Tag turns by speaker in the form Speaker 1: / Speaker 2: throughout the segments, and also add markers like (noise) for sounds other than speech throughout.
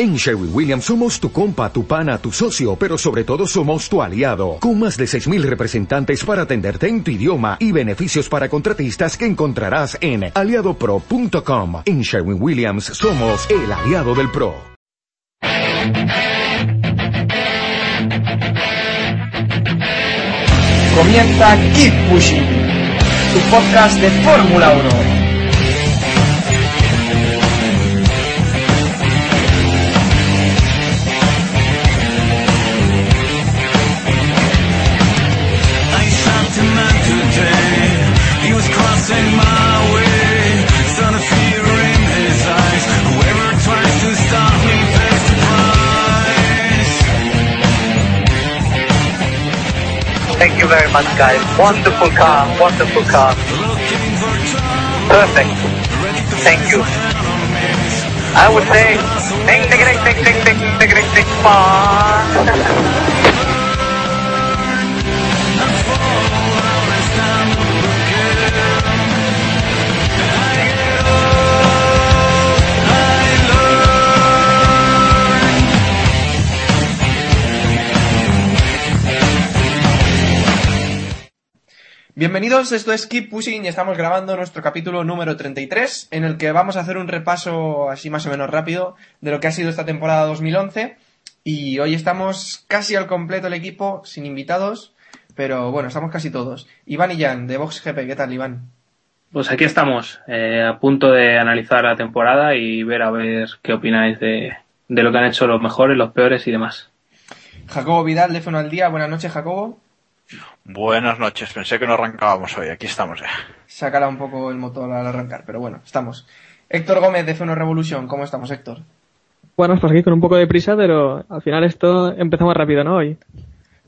Speaker 1: En Sherwin Williams somos tu compa, tu pana, tu socio, pero sobre todo somos tu aliado, con más de 6.000 representantes para atenderte en tu idioma y beneficios para contratistas que encontrarás en aliadopro.com. En Sherwin Williams somos el aliado del PRO.
Speaker 2: Comienza Keep Pushing, tu podcast de Fórmula 1.
Speaker 3: Thank you very much, guys. Wonderful car, wonderful car. Perfect. Thank you. I would say, ding, ding, ding, ding, ding, ding, ding, ding, ding,
Speaker 2: Bienvenidos, esto es Keep Pushing y estamos grabando nuestro capítulo número 33 en el que vamos a hacer un repaso así más o menos rápido de lo que ha sido esta temporada 2011 y hoy estamos casi al completo el equipo, sin invitados, pero bueno, estamos casi todos. Iván y Jan, de Vox GP, ¿qué tal Iván?
Speaker 4: Pues aquí estamos, eh, a punto de analizar la temporada y ver a ver qué opináis de, de lo que han hecho los mejores, los peores y demás.
Speaker 2: Jacobo Vidal, de F1 al Día, buenas noches Jacobo.
Speaker 5: Buenas noches, pensé que no arrancábamos hoy, aquí estamos ya.
Speaker 2: Sácala un poco el motor al arrancar, pero bueno, estamos. Héctor Gómez, de F1 Revolution, ¿cómo estamos Héctor?
Speaker 6: Bueno, pues aquí con un poco de prisa, pero al final esto empezamos rápido, ¿no? Hoy.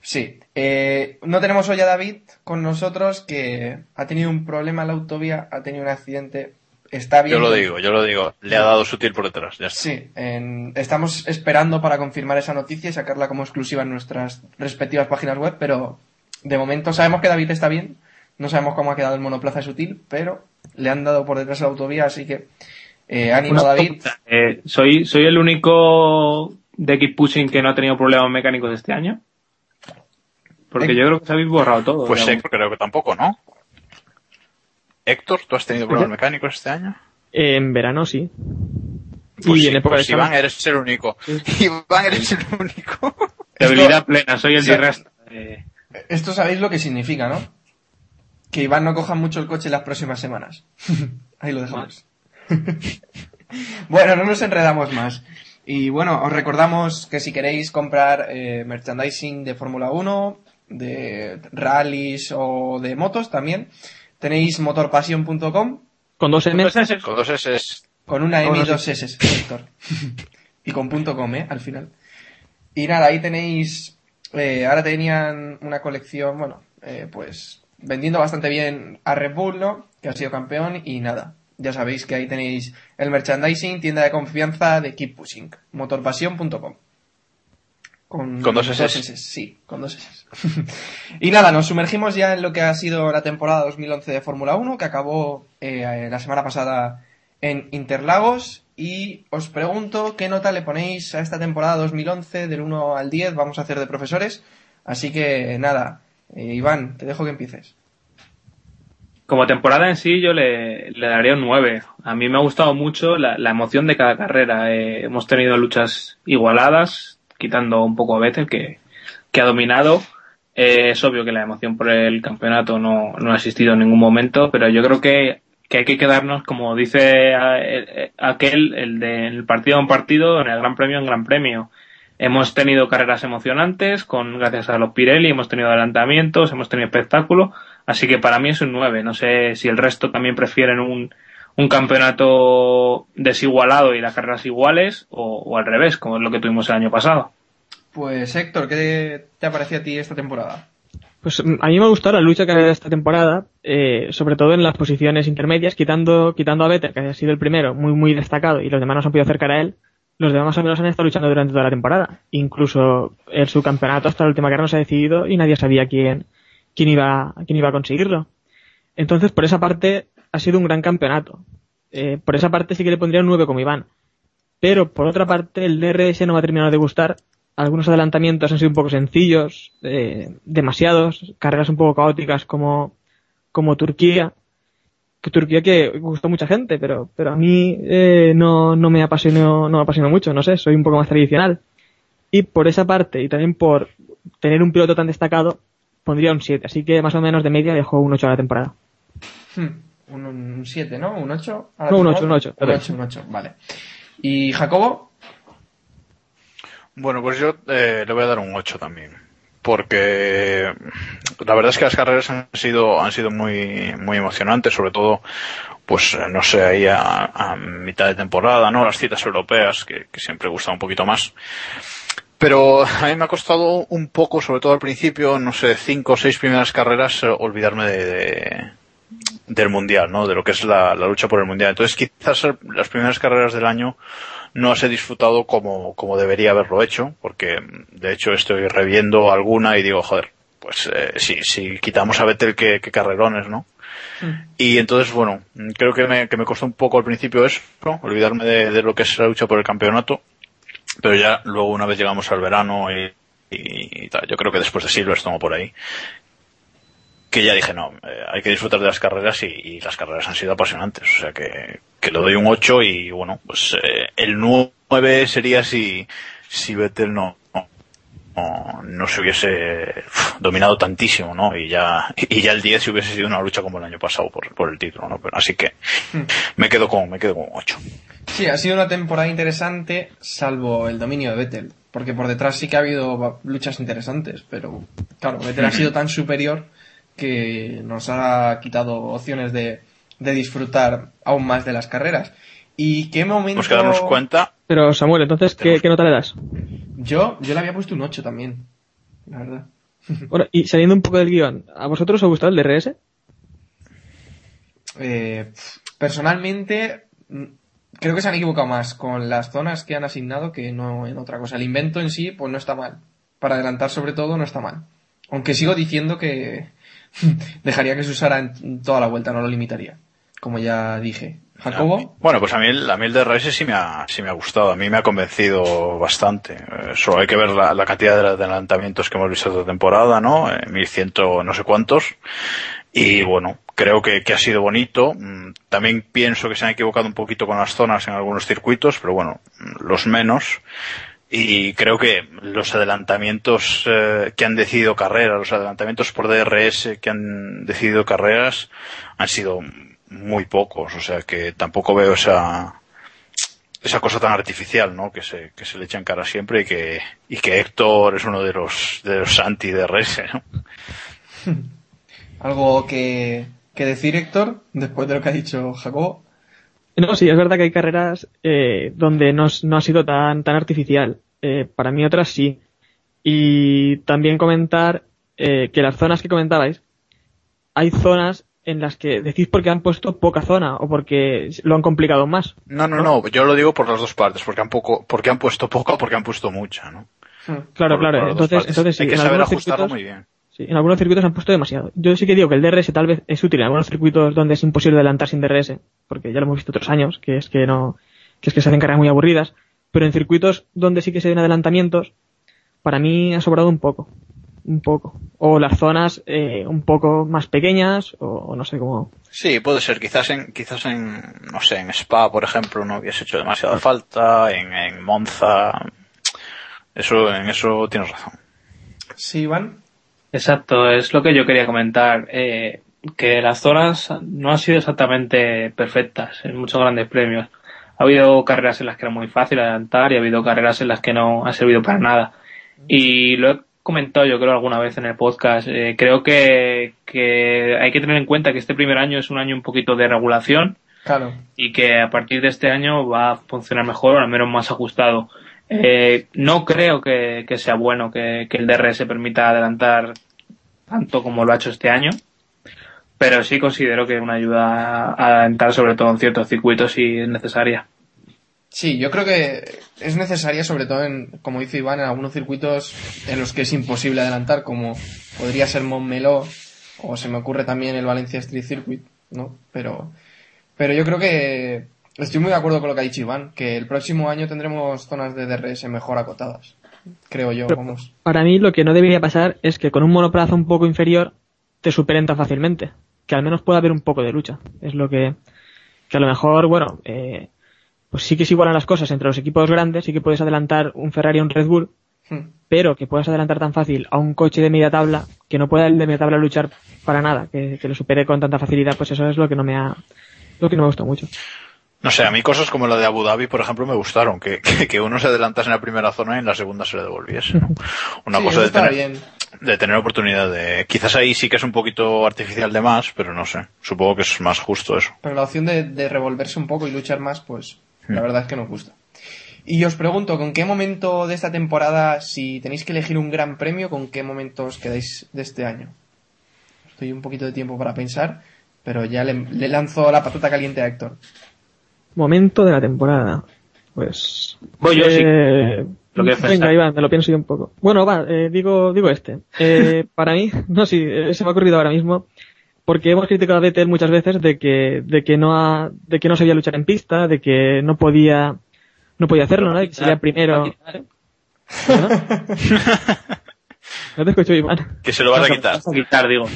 Speaker 2: Sí, eh, no tenemos hoy a David con nosotros que ha tenido un problema en la autovía, ha tenido un accidente, está bien.
Speaker 5: Yo lo digo, yo lo digo, le ha dado sutil por detrás, ya está.
Speaker 2: Sí, en- estamos esperando para confirmar esa noticia y sacarla como exclusiva en nuestras respectivas páginas web, pero de momento sabemos que David está bien, no sabemos cómo ha quedado el monoplaza sutil, pero le han dado por detrás a la autovía, así que eh, ánimo David.
Speaker 4: eh, ¿soy, ¿Soy el único de Keep Pushing que no ha tenido problemas mecánicos este año? Porque
Speaker 2: Eh,
Speaker 4: yo creo que os habéis borrado todo.
Speaker 5: Pues
Speaker 4: digamos.
Speaker 5: Héctor creo que tampoco, ¿no? Héctor, ¿tú has tenido problemas mecánicos este año?
Speaker 6: En verano sí.
Speaker 5: Pues
Speaker 6: y
Speaker 5: sí,
Speaker 6: en época
Speaker 5: pues
Speaker 6: de (laughs)
Speaker 5: Iván, eres el único. Iván, eres el único.
Speaker 4: Debilidad plena, soy el
Speaker 2: Sí.
Speaker 4: dirresta. Eh,
Speaker 2: Esto sabéis lo que significa, ¿no? Que Iván no coja mucho el coche las próximas semanas. (laughs) Ahí lo dejamos. (laughs) bueno, no nos enredamos más. Y bueno, os recordamos que si queréis comprar eh, merchandising de Fórmula 1, de rallies o de motos también, tenéis motorpasión.com
Speaker 6: Con dos M.
Speaker 5: Con dos S.
Speaker 2: con una M y
Speaker 6: Con
Speaker 2: dos S, Héctor. y con punto .com, ¿eh? Al final. Y nada, ahí tenéis... eh, ahora tenían una colección, bueno, eh, pues vendiendo bastante bien a Red Bull, ¿no? Que ha sido campeón y nada. Ya sabéis que ahí tenéis el merchandising, tienda de confianza de Keep Pushing, motorpasión.com. Con,
Speaker 5: ¿Con dos S?
Speaker 2: Sí, con dos S. (laughs) y nada, nos sumergimos ya en lo que ha sido la temporada 2011 de Fórmula 1, que acabó eh, la semana pasada en Interlagos. Y os pregunto qué nota le ponéis a esta temporada 2011 del 1 al 10. Vamos a hacer de profesores. Así que nada, eh, Iván, te dejo que empieces.
Speaker 4: Como temporada en sí, yo le, le daría un 9. A mí me ha gustado mucho la, emoción de cada carrera. Eh, hemos tenido luchas igualadas, quitando un poco a Vettel, que, que ha dominado. Eh, es obvio que la emoción por el campeonato no, no ha existido en ningún momento, pero yo creo que, que hay que quedarnos, como dice eh, aquel, el de el partido en partido, en el Gran Premio en Gran Premio. Hemos tenido carreras emocionantes, con gracias a los Pirelli, hemos tenido adelantamientos, hemos tenido espectáculo, así que para mí es un 9. No sé si el resto también prefieren un, un campeonato desigualado y las carreras iguales, o, o al revés, como es lo que tuvimos el año pasado.
Speaker 2: Pues Héctor, ¿qué te ha parecido a ti esta temporada?
Speaker 6: Pues mm, a mí me ha gustado la lucha que ha habido esta temporada, eh, sobre todo en las posiciones intermedias, quitando, quitando a Vettel, que ha sido el primero, muy, muy destacado, y los demás no se han podido acercar a él. Los demás al menos han estado luchando durante toda la temporada. Incluso el subcampeonato hasta la última carrera no se ha decidido y nadie sabía quién, quién iba, quién iba a conseguirlo. Entonces, por esa parte, ha sido un gran campeonato. Eh, por esa parte sí que le pondría un 9 como Iván. Pero por otra parte, el DRS no me ha terminado de gustar. Algunos adelantamientos han sido un poco sencillos, eh, demasiados, carreras un poco caóticas como, como Turquía. Que Turquía que gustó mucha gente, pero, pero a mí eh, no, no me apasionó, no me apasionó mucho, no sé, soy un poco más tradicional. Y por esa parte, y también por tener un piloto tan destacado, pondría un 7. Así que más o menos de media dejo un 8 a la temporada.
Speaker 2: Hmm, Un, un 7, ¿no? ¿Un 8?
Speaker 6: No, un 8, un 8,
Speaker 2: Un
Speaker 6: perdón.
Speaker 2: 8, un 8, vale. ¿Y Jacobo?
Speaker 5: Bueno, pues yo eh, le voy a dar un 8 también. Porque la verdad es que las carreras han sido, han sido muy, muy emocionantes, sobre todo, pues, eh, no sé, ahí a, mitad de temporada, ¿no? Las citas europeas, que, que siempre gusta un poquito más. Pero a mí me ha costado un poco, sobre todo al principio, no sé, cinco o seis primeras carreras, eh, olvidarme de, de- del mundial, ¿no? De lo que es la, lucha por el mundial. Entonces, quizás las primeras carreras del año no las he disfrutado como, como debería haberlo hecho, porque de hecho estoy reviendo alguna y digo, joder, pues eh, si, si quitamos a Vettel que, que carrerones, ¿no? Y entonces, bueno, creo que me, que me costó un poco al principio eso, ¿no? olvidarme de, de lo que es la lucha por el campeonato, pero ya luego una vez llegamos al verano y, y- y tal, yo creo que después de Silverstone por ahí, que ya dije, no, eh, hay que disfrutar de las carreras y, y las carreras han sido apasionantes, o sea que, que le doy un 8 y bueno, pues eh, el 9 sería si, si Vettel no, no, no- no se hubiese dominado tantísimo, ¿no? Y ya, y ya el 10 si hubiese sido una lucha como el año pasado por, por el título, ¿no? Pero, así que me quedo con, me quedo con 8.
Speaker 2: Sí, ha sido una temporada interesante, salvo el dominio de Vettel. Porque por detrás sí que ha habido luchas interesantes, pero claro, Vettel ha sido tan superior que nos ha quitado opciones de, de disfrutar aún más de las carreras. ¿Y qué momento...?
Speaker 5: Pues que darnos cuenta,
Speaker 6: Pero Samuel, entonces, ¿qué, qué nota le das?
Speaker 2: Yo, yo le había puesto un 8 también, la verdad. (laughs)
Speaker 6: Bueno, y saliendo un poco del guion, ¿a vosotros os ha gustado el DRS?
Speaker 2: Eh, personalmente, mm, creo que se han equivocado más con las zonas que han asignado que no en otra cosa. El invento en sí, pues no está mal. Para adelantar sobre todo, no está mal. Aunque sigo diciendo que (laughs) dejaría que se usara en toda la vuelta, no lo limitaría. Como ya dije. Jacobo,
Speaker 5: Bueno, pues a mí, a mí el DRS sí me, ha, sí me ha gustado, a mí me ha convencido bastante. Eh, solo hay que ver la, la cantidad de adelantamientos que hemos visto esta temporada, ¿no? Eh, 1100 no sé cuántos. Y bueno, creo que, que ha sido bonito. Mm, También pienso que se han equivocado un poquito con las zonas en algunos circuitos, pero bueno, mm, los menos. Y creo que los adelantamientos eh, que han decidido carreras, los adelantamientos por DRS que han decidido carreras han sido muy pocos. O sea que tampoco veo esa, esa cosa tan artificial, ¿no? Que se, que se le echa en cara siempre y que, y que Héctor es uno de los, de los anti-DRS, ¿no? (laughs)
Speaker 2: algo que, que decir, Héctor, después de lo que ha dicho Jacobo.
Speaker 6: No, sí, es verdad que hay carreras eh, donde no, no ha sido tan, tan artificial. Eh, para mí otras sí. Y también comentar eh, que las zonas que comentabais, hay zonas en las que decís porque han puesto poca zona o porque lo han complicado más.
Speaker 5: No, no, no, yo lo digo por las dos partes, porque han poco, porque han puesto poca o porque han puesto mucha, ¿no?
Speaker 6: Claro,
Speaker 5: Por-
Speaker 6: claro.
Speaker 5: por
Speaker 6: Entonces, entonces sí,
Speaker 5: Hay que
Speaker 6: en
Speaker 5: saber ajustarlo
Speaker 6: circuitos-
Speaker 5: muy bien.
Speaker 6: Sí, en algunos circuitos han puesto demasiado. Yo sí que digo que el DRS tal vez es útil en algunos circuitos donde es imposible adelantar sin DRS, porque ya lo hemos visto otros años, que es que no, que es que se hacen carreras muy aburridas, pero en circuitos donde sí que se ven adelantamientos, para mí ha sobrado un poco, un poco. O las zonas eh, un poco más pequeñas, o, o no sé cómo.
Speaker 5: Sí, puede ser. Quizás en, quizás en, no sé, en Spa, por ejemplo, no hubiese hecho demasiada falta. En, en Monza, eso, en eso tienes razón.
Speaker 2: Sí, Iván.
Speaker 4: Exacto, es lo que yo quería comentar. eh, que las zonas no han sido exactamente perfectas en muchos grandes premios. Ha habido carreras en las que era muy fácil adelantar y ha habido carreras en las que no ha servido para nada. Y lo he comentado yo creo alguna vez en el podcast. eh, creo que, que hay que tener en cuenta que este primer año es un año un poquito de regulación
Speaker 2: Claro.
Speaker 4: y que a partir de este año va a funcionar mejor o al menos más ajustado. Eh, no creo que, que sea bueno que, que el DRS permita adelantar tanto como lo ha hecho este año, pero sí considero que una ayuda a adelantar sobre todo en ciertos circuitos si es necesaria.
Speaker 2: Sí, yo creo que es necesaria sobre todo en, como dice Iván, en algunos circuitos en los que es imposible adelantar, como podría ser Montmeló o se me ocurre también el Valencia Street Circuit, ¿no? Pero, pero yo creo que Estoy muy de acuerdo con lo que ha dicho Iván, que el próximo año tendremos zonas de DRS mejor acotadas. Creo yo,
Speaker 6: Pero-
Speaker 2: vamos.
Speaker 6: Para mí lo que no debería pasar es que con un monoplaza un poco inferior te superen tan fácilmente. Que al menos pueda haber un poco de lucha. Es lo que, que a lo mejor, bueno, eh, pues sí que se igualan las cosas entre los equipos grandes, sí que puedes adelantar un Ferrari a un Red Bull,
Speaker 2: Hmm.
Speaker 6: pero que puedas adelantar tan fácil a un coche de media tabla que no pueda el de media tabla luchar para nada, que, que lo supere con tanta facilidad, pues eso es lo que no me ha, lo que no me gustó mucho.
Speaker 5: No sé, a mí cosas como la de Abu Dhabi, por ejemplo, me gustaron. Que, que, que uno se adelantase en la primera zona y en la segunda se le devolviese. ¿no? (laughs) Una
Speaker 2: Sí,
Speaker 5: cosa de tener,
Speaker 2: bien.
Speaker 5: de tener oportunidad de... Quizás ahí sí que es un poquito artificial de más, pero no sé. Supongo que es más justo eso.
Speaker 2: Pero la opción de, de revolverse un poco y luchar más, pues la
Speaker 5: Hmm.
Speaker 2: verdad es que nos gusta. Y os pregunto, ¿con qué momento de esta temporada, si tenéis que elegir un gran premio, con qué momento os quedáis de este año? Os doy un poquito de tiempo para pensar, pero ya le, le lanzo la patata caliente a Héctor.
Speaker 6: Momento de la temporada. Pues.
Speaker 4: Voy yo, sí.
Speaker 6: eh,
Speaker 4: Lo quieres
Speaker 6: venga,
Speaker 4: pensar.
Speaker 6: Iván, me lo pienso yo un poco. Bueno, va, eh, digo, digo este. Eh, para mí, (laughs) no, sí, eh, se me ha ocurrido ahora mismo. Porque hemos criticado a Vettel muchas veces de que, de que no ha, de que no sabía luchar en pista, de que no podía, no podía hacerlo, ¿no? De que sería primero. (laughs) No te escucho, Iván.
Speaker 5: Que se lo vas a quitar.
Speaker 4: Vas a quitar, digo.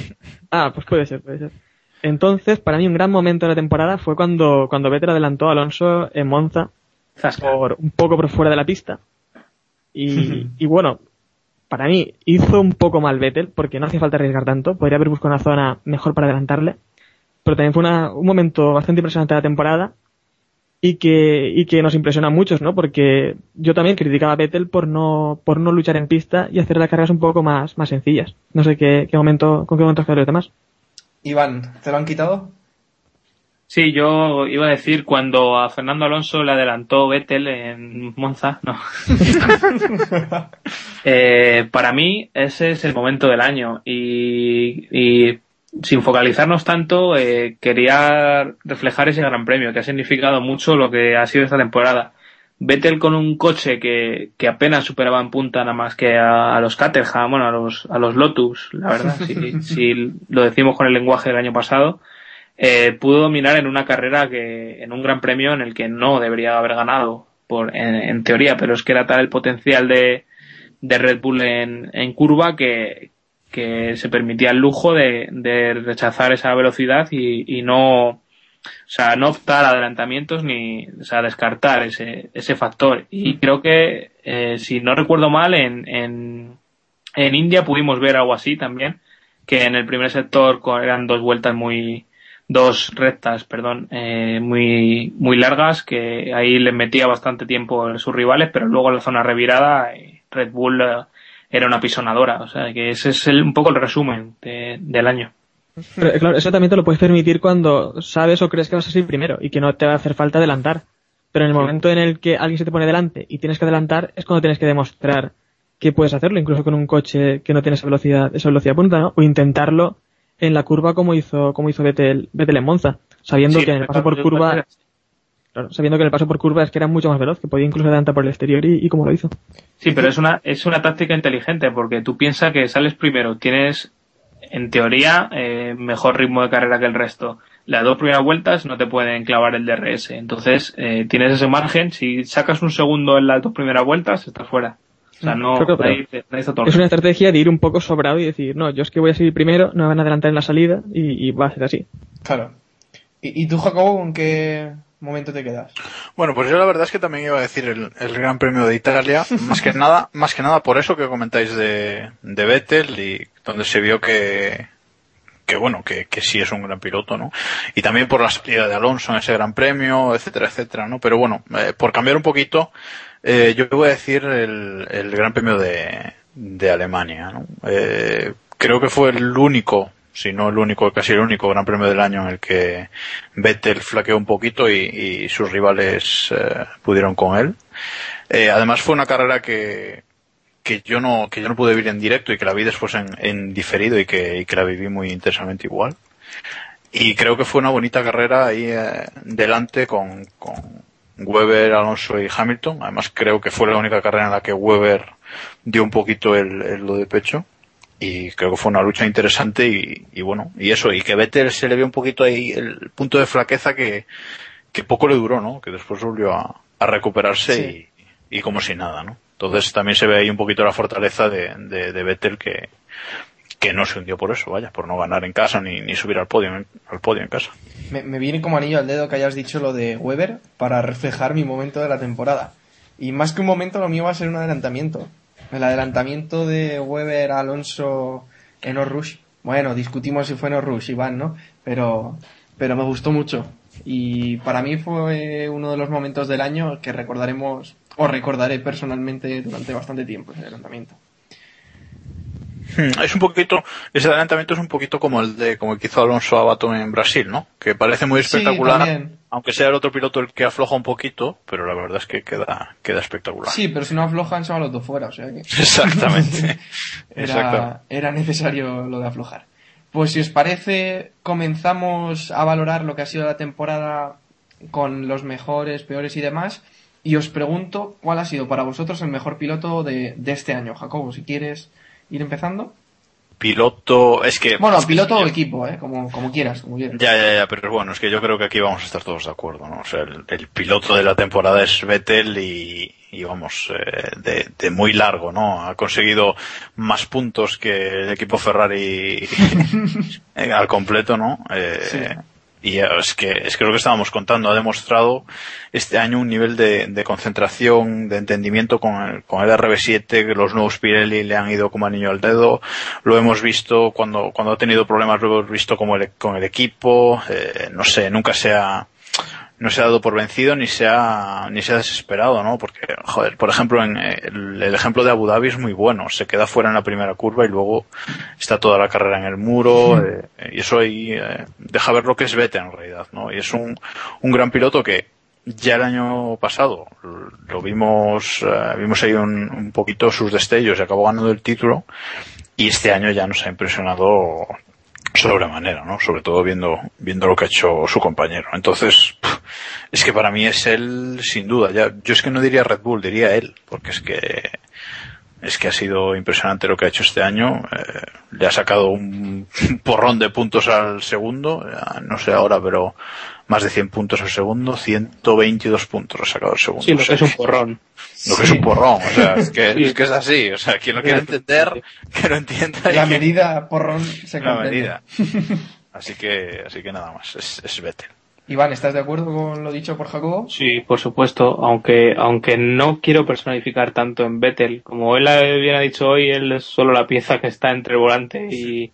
Speaker 6: Ah, pues puede ser, puede ser. Entonces, para mí un gran momento de la temporada fue cuando, cuando Vettel adelantó a Alonso en Monza
Speaker 4: Zasca.
Speaker 6: por un poco por fuera de la pista. Y, (laughs) y bueno, para mí hizo un poco mal Vettel porque no hacía falta arriesgar tanto. Podría haber buscado una zona mejor para adelantarle. Pero también fue una- un momento bastante impresionante de la temporada y que, y que nos impresiona a muchos, ¿no? Porque yo también criticaba a Vettel por no, por no luchar en pista y hacer las carreras un poco más, más sencillas. No sé qué, qué momento, con qué momento os quedáis los demás.
Speaker 2: Iván, ¿te lo han quitado?
Speaker 4: Sí, yo iba a decir cuando a Fernando Alonso le adelantó Vettel en Monza, no. (laughs) Eh, para mí ese es el momento del año y, y sin focalizarnos tanto eh, quería reflejar ese gran premio que ha significado mucho lo que ha sido esta temporada. Vettel con un coche que, que apenas superaba en punta nada más que a, a los Caterham, bueno, a los, a los Lotus, la verdad, si, (laughs) si lo decimos con el lenguaje del año pasado, eh, pudo dominar en una carrera que, en un gran premio en el que no debería haber ganado, por, en, en teoría, pero es que era tal el potencial de, de Red Bull en, en curva que, que se permitía el lujo de, de rechazar esa velocidad y, y no, o sea, no optar a adelantamientos ni, o sea, descartar ese, ese factor. Y creo que, eh, si no recuerdo mal, en, en, en India pudimos ver algo así también, que en el primer sector eran dos vueltas muy, dos rectas, perdón, eh, muy, muy largas, que ahí les metía bastante tiempo sus rivales, pero luego en la zona revirada, eh, Red Bull eh, era una pisonadora. O sea, que ese es el- un poco el resumen de- del año.
Speaker 6: Pero, eh, claro, eso también te lo puedes permitir cuando sabes o crees que vas a ser primero y que no te va a hacer falta adelantar. Pero en el momento en el que alguien se te pone delante y tienes que adelantar es cuando tienes que demostrar que puedes hacerlo, incluso con un coche que no tiene esa velocidad, esa velocidad punta, ¿no? O intentarlo en la curva como hizo, como hizo Vettel, Vettel en Monza, sabiendo
Speaker 4: Sí,
Speaker 6: que en el paso por curva, claro, sabiendo que en el paso por curva es que era mucho más veloz, que podía incluso adelantar por el exterior y, y como lo hizo.
Speaker 4: Sí, pero es una, es una táctica inteligente porque tú piensas que sales primero, tienes en teoría eh, mejor ritmo de carrera que el resto. Las dos primeras vueltas no te pueden clavar el DRS, entonces eh, tienes ese margen. Si sacas un segundo en las dos primeras vueltas, estás fuera. O sea, no,
Speaker 6: Creo que-
Speaker 4: está todo el
Speaker 6: Es una estrategia de ir un poco sobrado y decir, no, yo es que voy a seguir primero, no me van a adelantar en la salida y, y va a ser así.
Speaker 2: Claro. ¿Y, y tú, Jacobo, en qué momento te quedas?
Speaker 5: Bueno, pues yo la verdad es que también iba a decir el, el Gran Premio de Italia, (laughs) más que nada, más que nada por eso que comentáis de, de Vettel y donde se vio que, que bueno, que, que sí es un gran piloto, ¿no? Y también por la salida de Alonso en ese Gran Premio, etcétera, etcétera, ¿no? Pero bueno, eh, por cambiar un poquito, eh, yo voy a decir el, el Gran Premio de, de Alemania, ¿no? Eh, creo que fue el único, si no el único, casi el único Gran Premio del año en el que Vettel flaqueó un poquito y, sus rivales eh, pudieron con él. Eh, además fue una carrera que, que yo no, que yo no pude vivir en directo y que la vi después en, diferido y que, la viví muy intensamente igual. Y creo que fue una bonita carrera ahí eh, delante con, con Weber, Alonso y Hamilton. Además creo que fue la única carrera en la que Weber dio un poquito el lo de pecho. Y creo que fue una lucha interesante y, y bueno, y eso, y que Vettel se le vio un poquito ahí el punto de flaqueza que, que poco le duró, ¿no? Que después volvió a, a recuperarse
Speaker 2: Sí.
Speaker 5: y, y como si nada, ¿no? Entonces también se ve ahí un poquito la fortaleza de, de, de Vettel que, que no se hundió por eso, vaya, por no ganar en casa ni, ni subir al podio, al podio en casa.
Speaker 2: Me, me viene como anillo al dedo que hayas dicho lo de Weber para reflejar mi momento de la temporada. Y más que un momento, lo mío va a ser un adelantamiento. El adelantamiento de Weber a Alonso en Rush. Bueno, discutimos si fue en Rush, Iván, ¿no? Pero, pero me gustó mucho. Y para mí fue uno de los momentos del año que recordaremos, o recordaré personalmente durante bastante tiempo, ese adelantamiento.
Speaker 5: Es un poquito, ese adelantamiento es un poquito como el de, como el que hizo Alonso a Baton en Brasil, ¿no? Que parece muy espectacular. Aunque sea el otro piloto el que afloja un poquito, pero la verdad es que queda, queda espectacular.
Speaker 2: Sí, pero si no aflojan, se van los dos fuera, o sea que... (laughs)
Speaker 5: Exactamente. (laughs)
Speaker 2: Era, era necesario lo de aflojar. Pues si os parece, comenzamos a valorar lo que ha sido la temporada con los mejores, peores y demás. Y os pregunto cuál ha sido para vosotros el mejor piloto de, de este año. Jacobo, si quieres ir empezando.
Speaker 5: Piloto, es que...
Speaker 2: Bueno,
Speaker 5: es que
Speaker 2: piloto o equipo, ¿eh? como, como quieras, como quieras.
Speaker 5: Ya, ya, ya, pero bueno, es que yo creo que aquí vamos a estar todos de acuerdo, ¿no? O sea, el, el piloto de la temporada es Vettel y, y vamos, eh, de, de muy largo, ¿no? Ha conseguido más puntos que el equipo Ferrari (laughs) (laughs) al completo, ¿no? Eh,
Speaker 2: Sí.
Speaker 5: Y es que, es que lo que estábamos contando ha demostrado este año un nivel de, de concentración, de entendimiento con el, con el RB7, que los nuevos Pirelli le han ido como anillo al dedo. Lo hemos visto cuando, cuando ha tenido problemas, lo hemos visto como el- con el equipo. eh, no sé, nunca se ha, no se ha dado por vencido ni se ha, ni se ha desesperado, ¿no? Porque, joder, por ejemplo, en el, el ejemplo de Abu Dhabi es muy bueno. Se queda fuera en la primera curva y luego está toda la carrera en el muro. eh, y eso ahí eh, deja ver lo que es Vettel en realidad, ¿no? Y es un, un gran piloto que ya el año pasado lo vimos, eh, vimos ahí un, un poquito sus destellos y acabó ganando el título. Y este año ya nos ha impresionado sobremanera, ¿no? Sobre todo viendo, viendo lo que ha hecho su compañero. Entonces, es que para mí es él, sin duda. Ya, yo es que no diría Red Bull, diría él, porque es que, es que ha sido impresionante lo que ha hecho este año. Eh, le ha sacado un (laughs) porrón de puntos al segundo, no sé ahora, pero más de 100 puntos al segundo, 122 puntos ha sacado el segundo.
Speaker 4: Sí, lo
Speaker 5: O
Speaker 4: que es un porrón.
Speaker 5: lo que es un porrón, o sea, es que,
Speaker 4: Sí.
Speaker 5: es que es así, o sea, quien lo quiera entender, que lo entienda. y
Speaker 2: La
Speaker 5: que-
Speaker 2: medida porrón se
Speaker 5: la medida. (laughs) Así que, así que nada más, es, es Vettel.
Speaker 2: Iván, ¿estás de acuerdo con lo dicho por Jacobo?
Speaker 4: Sí, por supuesto, aunque aunque no quiero personificar tanto en Vettel, como él bien ha dicho hoy, él es solo la pieza que está entre el volante y,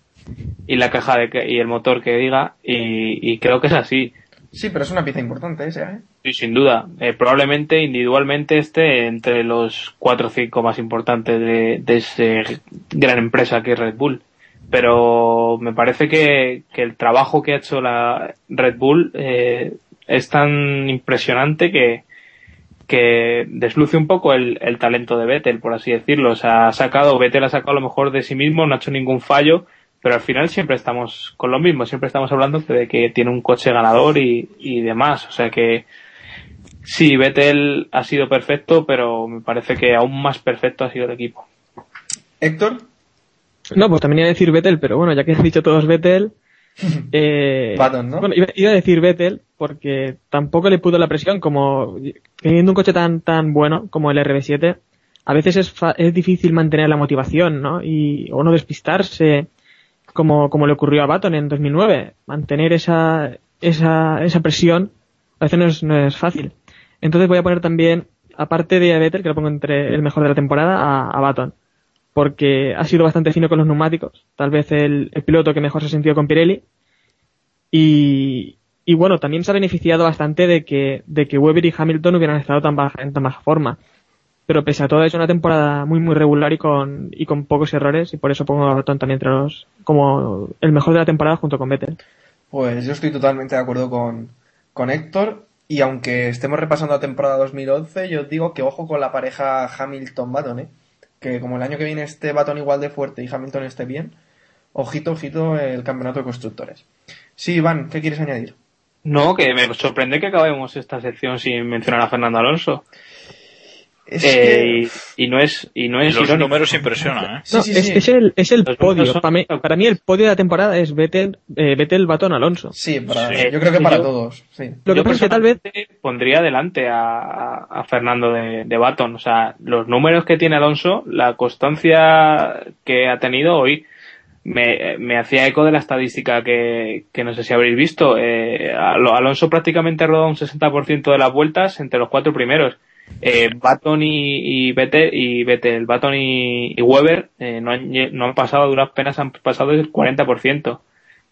Speaker 4: y la caja de que- y el motor que diga, y, y creo que es así.
Speaker 2: Sí, pero es una pieza importante esa, ¿eh?
Speaker 4: Sí, sin duda. Eh, probablemente individualmente esté entre los cuatro o cinco más importantes de, de esa gran empresa que es Red Bull. Pero me parece que, que el trabajo que ha hecho la Red Bull eh, es tan impresionante que, que desluce un poco el, el talento de Vettel, por así decirlo. O sea, ha sacado, Vettel ha sacado lo mejor de sí mismo, no ha hecho ningún fallo, pero al final siempre estamos con lo mismo, siempre estamos hablando de que tiene un coche ganador y, y demás. O sea que sí, Vettel ha sido perfecto, pero me parece que aún más perfecto ha sido el equipo.
Speaker 2: Héctor,
Speaker 6: No, pues también iba a decir Vettel, pero bueno, ya que has dicho todos Vettel, (laughs) eh,
Speaker 2: Button, ¿no?
Speaker 6: bueno, iba, iba a decir Vettel porque tampoco le pudo la presión como teniendo un coche tan tan bueno como el RB7, a veces es, fa- es difícil mantener la motivación, ¿no? Y o no despistarse como como le ocurrió a Baton en 2009, mantener esa esa esa presión a veces no es, no es fácil. Entonces voy a poner también aparte de Vettel que lo pongo entre el mejor de la temporada a, a Baton porque ha sido bastante fino con los neumáticos, tal vez el, el piloto que mejor se sentido con Pirelli. Y, y bueno, también se ha beneficiado bastante de que, de que Weber y Hamilton hubieran estado tan baja, en tan baja forma. Pero pese a todo ha hecho una temporada muy muy regular y con, y con pocos errores, y por eso pongo a Baton también entre los, como el mejor de la temporada junto con Vettel.
Speaker 2: Pues yo estoy totalmente de acuerdo con, con Héctor. Y aunque estemos repasando la temporada 2011, yo os digo que ojo con la pareja Hamilton-Baton, ¿eh? Que como el año que viene esté Baton igual de fuerte y Hamilton esté bien, ojito, ojito el campeonato de constructores. Sí, Iván, ¿qué quieres añadir?
Speaker 4: No, que me sorprende que acabemos esta sección sin mencionar a Fernando Alonso.
Speaker 2: Es
Speaker 4: Eh,
Speaker 2: que-
Speaker 4: y, y no es y no es
Speaker 5: Los
Speaker 4: irónico.
Speaker 5: números impresionan, ¿eh?
Speaker 6: No,
Speaker 2: sí,
Speaker 6: es,
Speaker 2: sí.
Speaker 6: es el, es el
Speaker 4: Los
Speaker 6: podio.
Speaker 4: son-
Speaker 6: Para mí, para mí el podio de la temporada es Vettel, eh, Vettel Batón, Alonso.
Speaker 2: Sí, para-
Speaker 5: Sí.
Speaker 2: yo creo que para
Speaker 4: Yo-
Speaker 2: todos. Sí.
Speaker 6: Lo que
Speaker 4: Yo
Speaker 6: pasa es que tal vez
Speaker 4: pondría adelante a, a- Fernando de, de Baton. O sea, los números que tiene Alonso, la constancia que ha tenido hoy, me, me hacía eco de la estadística que, que no sé si habréis visto. Eh, Al- Alonso prácticamente ha rodado un 60% de las vueltas entre los cuatro primeros. Eh, Baton y, y Vettel, y Vettel, Baton y, y Weber eh, no, han, no han pasado, a duras penas han pasado el 40%.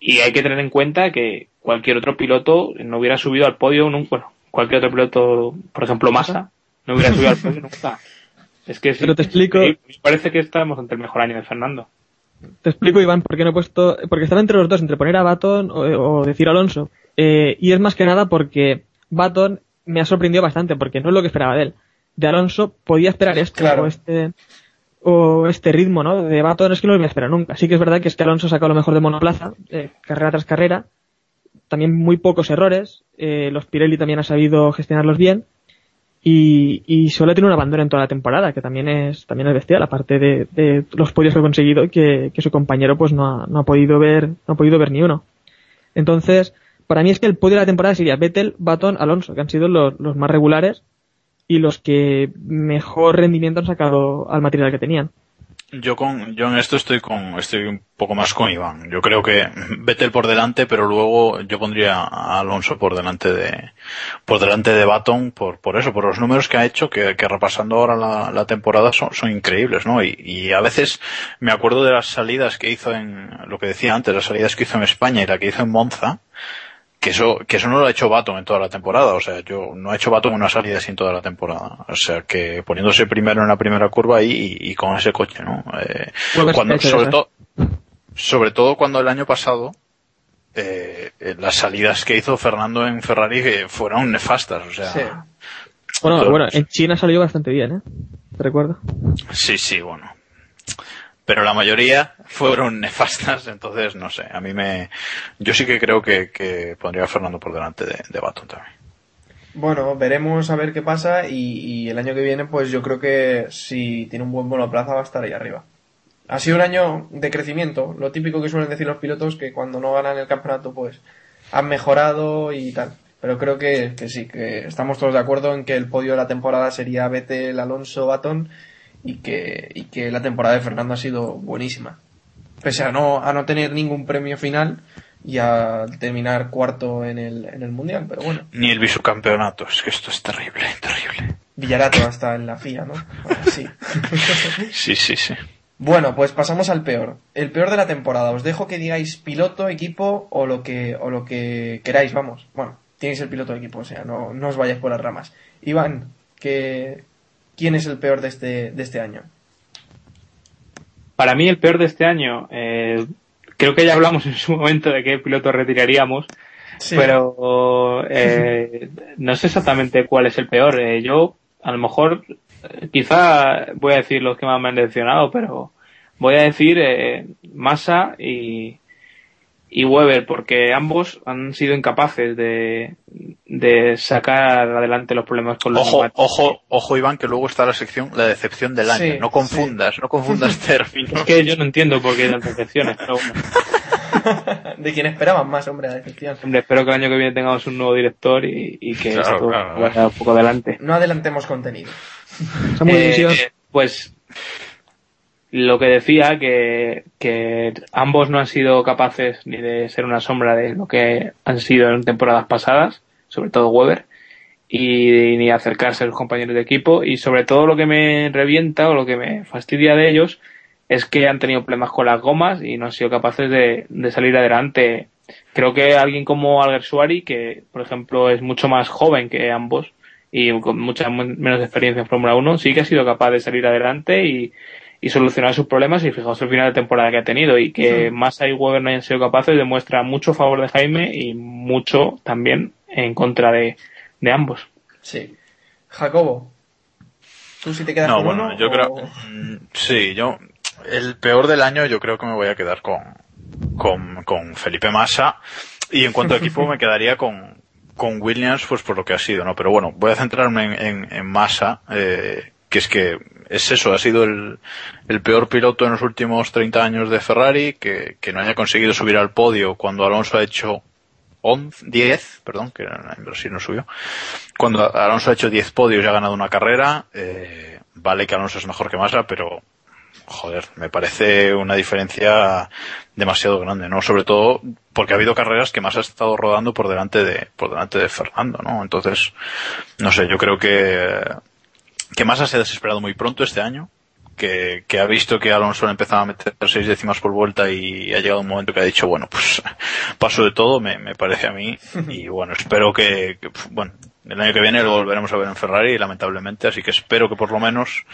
Speaker 4: Y hay que tener en cuenta que cualquier otro piloto no hubiera subido al podio nunca. Bueno, cualquier otro piloto, por ejemplo Massa, no hubiera subido al podio nunca. (laughs) Es que sí,
Speaker 6: Pero te explico-
Speaker 4: sí, parece que estamos ante el mejor año de Fernando.
Speaker 6: Te explico, Iván, por qué no he puesto. Porque estaba entre los dos, entre poner a Baton o, o decir Alonso. Eh, y es más que nada porque Baton me ha sorprendido bastante, porque no es lo que esperaba de él. De Alonso podía esperar esto,
Speaker 2: Claro.
Speaker 6: o este o este ritmo, ¿no? De Baton es que no lo voy a esperar nunca. Sí que es verdad que es que Alonso sacó lo mejor de monoplaza, eh, carrera tras carrera. También muy pocos errores. eh, los Pirelli también ha sabido gestionarlos bien. Y, y solo tiene un abandono en toda la temporada, que también es, también es bestial, aparte de, de los podios que ha conseguido que, que su compañero pues no ha, no ha podido ver, no ha podido ver ni uno. Entonces, para mí es que el podio de la temporada sería Vettel, Baton, Alonso, que han sido los, más regulares y los que mejor rendimiento han sacado al material que tenían.
Speaker 5: Yo con, yo en esto estoy con, estoy un poco más con Iván. Yo creo que Vettel por delante, pero luego yo pondría a Alonso por delante de, por delante de Baton, por, por eso, por los números que ha hecho, que, que repasando ahora la, la temporada son, son increíbles, ¿no? Y, y a veces me acuerdo de las salidas que hizo en, lo que decía antes, las salidas que hizo en España y la que hizo en Monza, que eso, que eso no lo ha hecho Baton en toda la temporada, o sea, yo no ha hecho Baton una salida así en toda la temporada, o sea, que poniéndose primero en la primera curva y, y, y con ese coche, ¿no? Eh, cuando, sobre todo, sobre todo cuando el año pasado, eh, eh, las salidas que hizo Fernando en Ferrari que fueron nefastas, o sea,
Speaker 2: Sí.
Speaker 6: Bueno,
Speaker 5: Entonces-
Speaker 6: bueno, en China salió bastante bien, ¿eh? ¿Te recuerdo?
Speaker 5: sí, sí, bueno. Pero la mayoría fueron nefastas, entonces no sé, a mí me, yo sí que creo que, pondría a Fernando por delante de, de Baton también.
Speaker 2: Bueno, veremos a ver qué pasa y, y el año que viene pues yo creo que si tiene un buen monoplaza va a estar ahí arriba. Ha sido un año de crecimiento, lo típico que suelen decir los pilotos que cuando no ganan el campeonato pues han mejorado y tal. Pero creo que, que sí, que estamos todos de acuerdo en que el podio de la temporada sería Vettel, Alonso, Baton y que, y que la temporada de Fernando ha sido buenísima. Pese a no, a no tener ningún premio final y a terminar cuarto en el, en el mundial, pero bueno.
Speaker 5: Ni el bisucampeonato, es que esto es terrible, terrible.
Speaker 2: Villarato hasta en la FIA, ¿no? Bueno, sí. (laughs)
Speaker 5: Sí, sí, sí.
Speaker 2: bueno, pues pasamos al peor. El peor de la temporada. Os dejo que digáis piloto, equipo o lo que, o lo que queráis, vamos. Bueno, tienes el piloto de equipo, o sea, no, no os vayáis por las ramas. Iván, que, ¿quién es el peor de este, de este año?
Speaker 4: Para mí el peor de este año, eh, creo que ya hablamos (laughs) en su momento de qué piloto retiraríamos,
Speaker 2: Sí.
Speaker 4: pero eh, no sé exactamente cuál es el peor. Eh, yo, a lo mejor, quizá voy a decir los que más me han decepcionado, pero voy a decir eh, Massa y, y Weber, porque ambos han sido incapaces de, de sacar adelante los problemas con los
Speaker 5: Ojo, ojo, ojo Iván, que luego está la sección, la decepción del año.
Speaker 2: Sí,
Speaker 5: no confundas, no confundas (laughs) términos.
Speaker 4: Es que yo no entiendo por qué tantas decepciones, pero bueno. (laughs)
Speaker 2: de quien esperaban más, hombre, la decepción.
Speaker 4: Hombre, espero que el año que viene tengamos un nuevo director y, y que
Speaker 5: Claro,
Speaker 4: esto
Speaker 5: claro,
Speaker 4: vaya un poco adelante.
Speaker 2: No adelantemos contenido.
Speaker 4: Eh, pues lo que decía que, que ambos no han sido capaces ni de ser una sombra de lo que han sido en temporadas pasadas, sobre todo Weber, y ni acercarse a sus compañeros de equipo y sobre todo lo que me revienta o lo que me fastidia de ellos es que han tenido problemas con las gomas y no han sido capaces de, de salir adelante. Creo que alguien como Alguersuari, que por ejemplo es mucho más joven que ambos y con mucha men- menos experiencia en Fórmula 1, sí que ha sido capaz de salir adelante y, y solucionar sus problemas y fijaos el final de temporada que ha tenido y que Massa y Weber no hayan sido capaces demuestra mucho a favor de Jaime y mucho también en contra de, de ambos.
Speaker 2: Sí. Jacobo, ¿tú si te quedas
Speaker 5: No,
Speaker 2: con
Speaker 5: bueno,
Speaker 2: uno
Speaker 5: yo
Speaker 2: o-
Speaker 5: creo, mm, sí, yo, el peor del año yo creo que me voy a quedar con, con, con Felipe Massa y en cuanto a equipo me quedaría con, con Williams pues por lo que ha sido, ¿no? Pero bueno, voy a centrarme en, en, en Massa, eh, que es que es eso, ha sido el, el peor piloto en los últimos 30 años de Ferrari, que, no haya conseguido subir al podio cuando Alonso ha hecho 11, 10, perdón, que en Brasil no subió. Cuando Alonso ha hecho 10 podios y ha ganado una carrera, eh, vale que Alonso es mejor que Massa, pero joder, me parece una diferencia demasiado grande, ¿no? Sobre todo porque ha habido carreras que más ha estado rodando por delante de, por delante de Fernando, ¿no? Entonces, no sé, yo creo que, que Massa se ha desesperado muy pronto este año, que, que ha visto que Alonso le empezaba a meter seis décimas por vuelta y ha llegado un momento que ha dicho, bueno, pues (laughs) paso de todo, me, me parece a mí, (laughs) y bueno, espero que, que, bueno, el año que viene lo volveremos a ver en Ferrari, lamentablemente, así que espero que por lo menos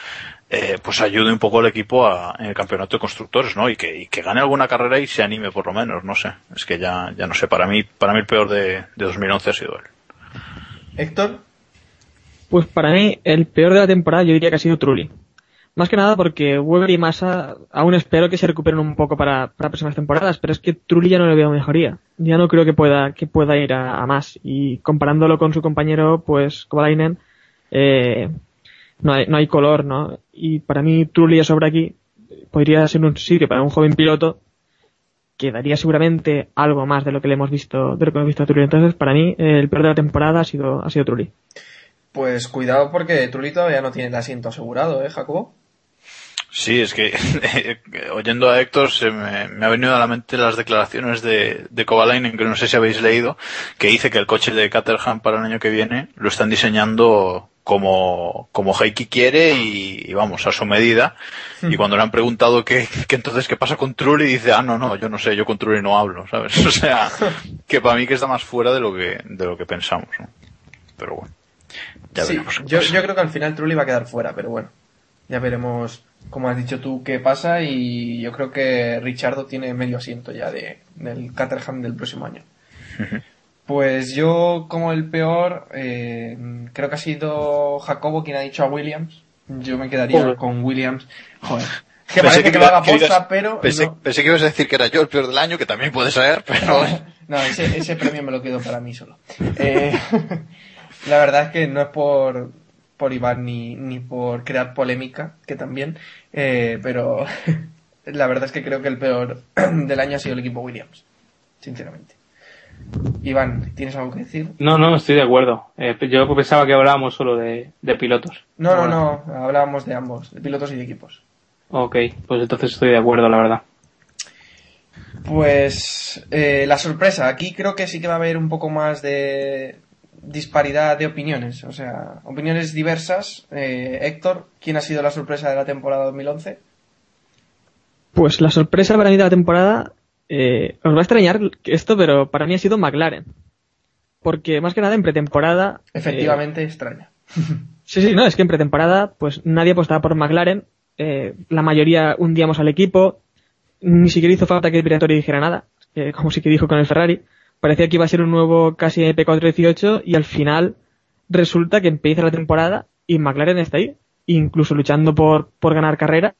Speaker 5: eh, pues ayude un poco al equipo a, en el campeonato de constructores, ¿no? Y que, y que gane alguna carrera y se anime por lo menos, no sé. Es que ya, ya no sé, para mí, para mí el peor de, de 2011 ha sido él.
Speaker 2: Héctor,
Speaker 6: Pues para mí, el peor de la temporada yo diría que ha sido Trulli. Más que nada porque Weber y Massa aún espero que se recuperen un poco para, para próximas temporadas, pero es que Trulli ya no le veo mejoría. Ya no creo que pueda, que pueda ir a, más. Y comparándolo con su compañero, pues, Kovalainen, eh, no hay, no hay color, ¿no? Y para mí Trulli ya sobre aquí podría ser un sitio para un joven piloto que daría seguramente algo más de lo que le hemos visto, de lo que hemos visto a Trulli. Entonces, para mí, el peor de la temporada ha sido, ha sido Trulli.
Speaker 2: Pues cuidado porque Trulli todavía no tiene el asiento asegurado, ¿eh, Jacobo?
Speaker 5: Sí, es que (laughs) oyendo a Héctor se me, me ha venido a la mente las declaraciones de, de Kovalainen, que no sé si habéis leído, que dice que el coche de Caterham para el año que viene lo están diseñando como, como Heikki quiere y, y vamos, a su medida. Y cuando le han preguntado qué, qué entonces qué pasa con Trulli, dice, ah, no, no, yo no sé, yo con Trulli no hablo, ¿sabes? (laughs) O sea, que para mí que está más fuera de lo que, de lo que pensamos, ¿no? Pero bueno, ya
Speaker 2: sí,
Speaker 5: veremos.
Speaker 2: yo, creo que al final Trulli va a quedar fuera, pero bueno, ya veremos, como has dicho tú, qué pasa y yo creo que Richardo tiene medio asiento ya de, del Caterham del próximo año. Pues yo, como el peor, eh, creo que ha sido Jacobo quien ha dicho a Williams. Yo me quedaría
Speaker 6: Joder.
Speaker 2: con Williams. Joder. (laughs) Que
Speaker 5: Pensé
Speaker 2: parece que,
Speaker 5: que
Speaker 2: lo haga posta,
Speaker 5: ibas-
Speaker 2: pero.
Speaker 5: Pensé,
Speaker 2: no.
Speaker 5: pensé que ibas a decir que era yo el peor del año, que también puede ser, pero... (laughs)
Speaker 2: No, ese, ese premio me lo quedo para mí solo. (laughs) Eh, la verdad es que no es por, por Iván ni, ni por crear polémica, que también, eh, pero (laughs) la verdad es que creo que el peor (clears throat) del año ha sido el equipo Williams, sinceramente. Iván, ¿tienes algo que decir?
Speaker 4: No, no, estoy de acuerdo. Eh, yo pensaba que hablábamos solo de, de pilotos.
Speaker 2: No, no, no, hablábamos de ambos, de pilotos y de equipos.
Speaker 4: Ok, pues entonces estoy de acuerdo, la verdad.
Speaker 2: Pues eh, la sorpresa, aquí creo que sí que va a haber un poco más de disparidad de opiniones, o sea, opiniones diversas. Eh, Héctor, ¿quién ha sido la sorpresa de la temporada 2011?
Speaker 6: Pues la sorpresa para mí de la temporada, eh, os va a extrañar esto, pero para mí ha sido McLaren. Porque más que nada en pretemporada. eh,
Speaker 2: Efectivamente, extraña. (laughs)
Speaker 6: sí, sí, no, es que en pretemporada, pues nadie apostaba por McLaren. eh, la mayoría hundíamos al equipo. Ni siquiera hizo falta que Piratore dijera nada, eh, como sí que dijo con el Ferrari. Parecía que iba a ser un nuevo casi P418 y al final resulta que empieza la temporada y McLaren está ahí, incluso luchando por, por ganar carreras.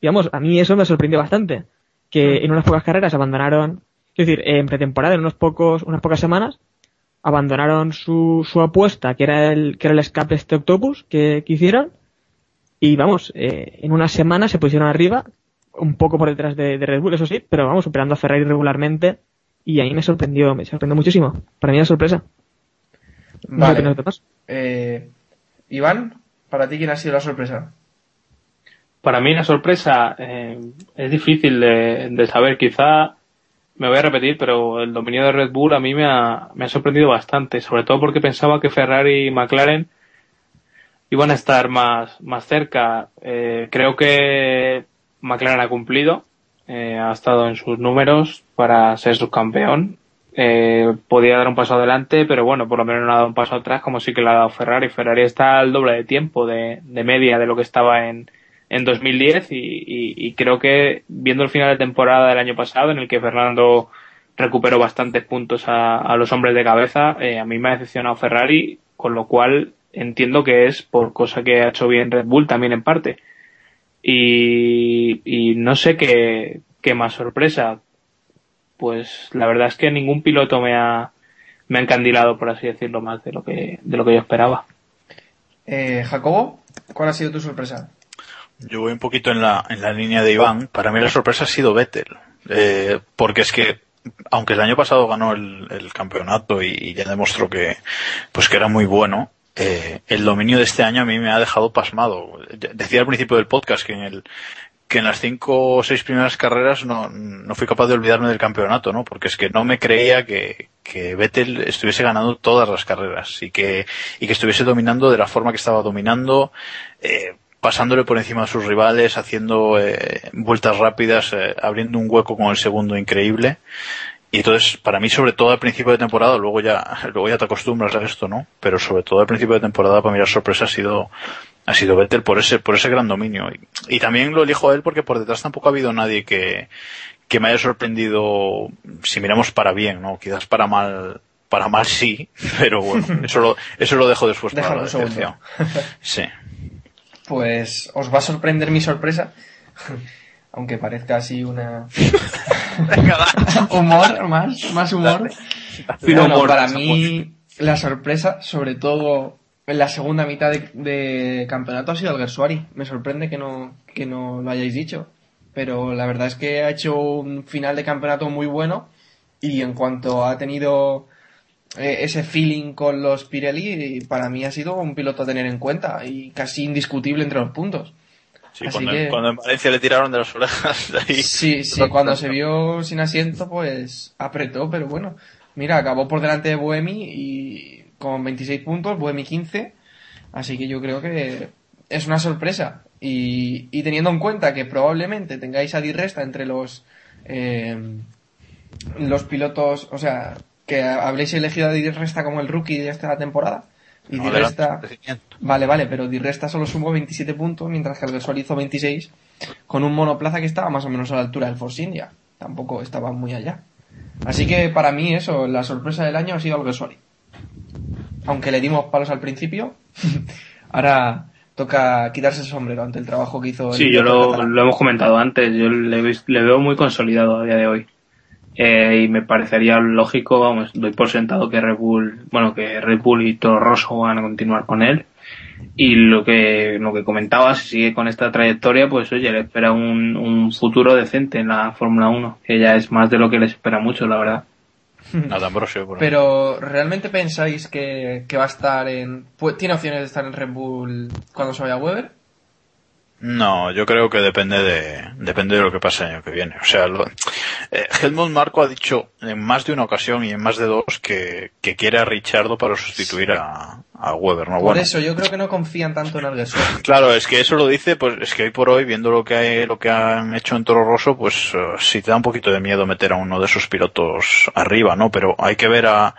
Speaker 6: Y vamos, a mí eso me sorprendió bastante. Que en unas pocas carreras abandonaron, es decir, en pretemporada, en unos pocos, unas pocas semanas, abandonaron su, su apuesta, que era el, que era el escape este Octopus que, que hicieron. Y vamos, eh, en unas semanas se pusieron arriba, un poco por detrás de, de Red Bull, eso sí, pero vamos, superando a Ferrari regularmente. Y ahí me sorprendió, me sorprendió muchísimo. Para mí era sorpresa. No sé
Speaker 2: Vale.
Speaker 6: demás.
Speaker 2: Eh, Iván, para ti, ¿quién ha sido la sorpresa?
Speaker 4: Para mí la sorpresa eh, es difícil de, de saber. Quizá me voy a repetir, pero el dominio de Red Bull a mí me ha, me ha sorprendido bastante, sobre todo porque pensaba que Ferrari y McLaren iban a estar más, más cerca. Eh, creo que McLaren ha cumplido, eh, ha estado en sus números para ser subcampeón. Eh, podía dar un paso adelante, pero bueno, por lo menos no ha dado un paso atrás como sí que le ha dado Ferrari. Ferrari está al doble de tiempo de, media de lo que estaba en, en 2010 y, y, y creo que viendo el final de temporada del año pasado en el que Fernando recuperó bastantes puntos a, a los hombres de cabeza, eh, a mí me ha decepcionado Ferrari, con lo cual entiendo que es por cosa que ha hecho bien Red Bull también en parte. Y, y no sé qué, qué más sorpresa. Pues la verdad es que ningún piloto me ha, me ha encandilado, por así decirlo, más de lo que, de lo que yo esperaba.
Speaker 2: Eh, Jacobo, ¿Cuál ha sido tu sorpresa?
Speaker 5: Yo voy un poquito en la, en la línea de Iván. Para mí la sorpresa ha sido Vettel. Eh, porque es que, aunque el año pasado ganó el, el campeonato y, y ya demostró que, pues que era muy bueno, eh, el dominio de este año a mí me ha dejado pasmado. Decía al principio del podcast que en el, que en las cinco o seis primeras carreras no, fui capaz de olvidarme del campeonato, ¿no? Porque es que no me creía que, Vettel estuviese ganando todas las carreras y que, y que estuviese dominando de la forma que estaba dominando, eh, pasándole por encima a sus rivales, haciendo eh, vueltas rápidas, eh, abriendo un hueco con el segundo increíble. Y entonces, para mí, sobre todo al principio de temporada, luego ya, (laughs) luego ya te acostumbras a esto, ¿no? Pero sobre todo al principio de temporada, para la sorpresa ha sido, ha sido Vettel por ese, por ese gran dominio. Y, y también lo elijo a él porque por detrás tampoco ha habido nadie que, que me haya sorprendido, si miramos para bien, ¿no? Quizás para mal, para mal sí, (laughs) pero bueno, (laughs) eso lo, eso lo dejo después para la decepción. Sí.
Speaker 2: Pues os va a sorprender mi sorpresa, aunque parezca así una... (laughs) humor, más, más humor. Bueno,
Speaker 4: humor,
Speaker 2: para mí la sorpresa, sobre todo en la segunda mitad de, de campeonato, ha sido el Gersuari. Me sorprende que no, que no lo hayáis dicho. Pero la verdad es que ha hecho un final de campeonato muy bueno y en cuanto ha tenido eh, ese feeling con los Pirelli, para mí ha sido un piloto a tener en cuenta y casi indiscutible entre los puntos.
Speaker 5: Sí,
Speaker 2: Así
Speaker 5: cuando,
Speaker 2: que-
Speaker 5: cuando en Valencia le tiraron de las orejas, (laughs) ahí.
Speaker 2: Sí, sí, cuando se vio sin asiento, pues apretó, pero bueno. Mira, acabó por delante de Boemi y con 26 puntos, Boemi 15. Así que yo creo que es una sorpresa. Y, y teniendo en cuenta que probablemente tengáis a Di Resta entre los, eh, los pilotos, o sea, que habléis elegido a Di Resta como el rookie de esta temporada. Y
Speaker 5: No.
Speaker 2: Vale, vale, pero Di Resta solo sumó 27 puntos, mientras que el Gasol hizo 26, con un monoplaza que estaba más o menos a la altura del Force India. Tampoco estaba muy allá. Así que para mí eso, la sorpresa del año ha sido el Gasol. Aunque le dimos palos al principio, (laughs) ahora toca quitarse el sombrero ante el trabajo que hizo el
Speaker 4: Sí, yo lo, hemos comentado antes, yo le veo muy consolidado a día de hoy. Eh, y me parecería lógico, vamos, doy por sentado que Red Bull, bueno, que Red Bull y Toro Rosso van a continuar con él. Y lo que, lo que comentaba, si sigue con esta trayectoria, pues oye, le espera un, un futuro decente en la Fórmula 1, que ya es más de lo que les espera mucho, la verdad. (laughs)
Speaker 5: Nada,
Speaker 2: Pero, ¿realmente pensáis que, que va a estar en... pu- ¿Tiene opciones de estar en Red Bull cuando se vaya a Weber?
Speaker 5: No, yo creo que depende de depende de lo que pase el año que viene. O sea, lo, eh, Helmut Marco ha dicho en más de una ocasión y en más de dos que, que quiere a Richardo para sustituir a, a Weber, ¿no?
Speaker 2: Por
Speaker 5: Bueno,
Speaker 2: eso, yo creo que no confían tanto en Alguersuari. (laughs)
Speaker 5: claro, es que eso lo dice, pues es que hoy por hoy, viendo lo que hay, lo que han hecho en Toro Rosso, pues eh, sí te da un poquito de miedo meter a uno de esos pilotos arriba, ¿no? Pero hay que ver a,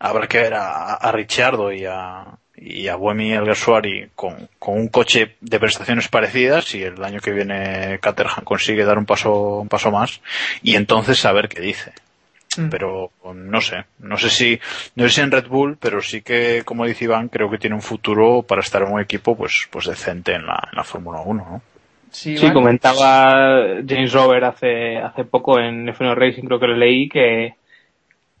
Speaker 5: habrá que ver a, a Richardo y a, y a Buemi Alguersuari con, con un coche de prestaciones parecidas y el año que viene Caterham consigue dar un paso, un paso más y entonces saber qué dice.
Speaker 2: Mm.
Speaker 5: Pero no sé, no sé si, no sé si en Red Bull, pero sí que, como dice Iván, creo que tiene un futuro para estar en un equipo pues, pues decente en la, en la Fórmula 1, ¿no?
Speaker 2: Sí,
Speaker 4: Sí, comentaba James Rover hace, hace poco en F1 Racing, creo que lo leí, que,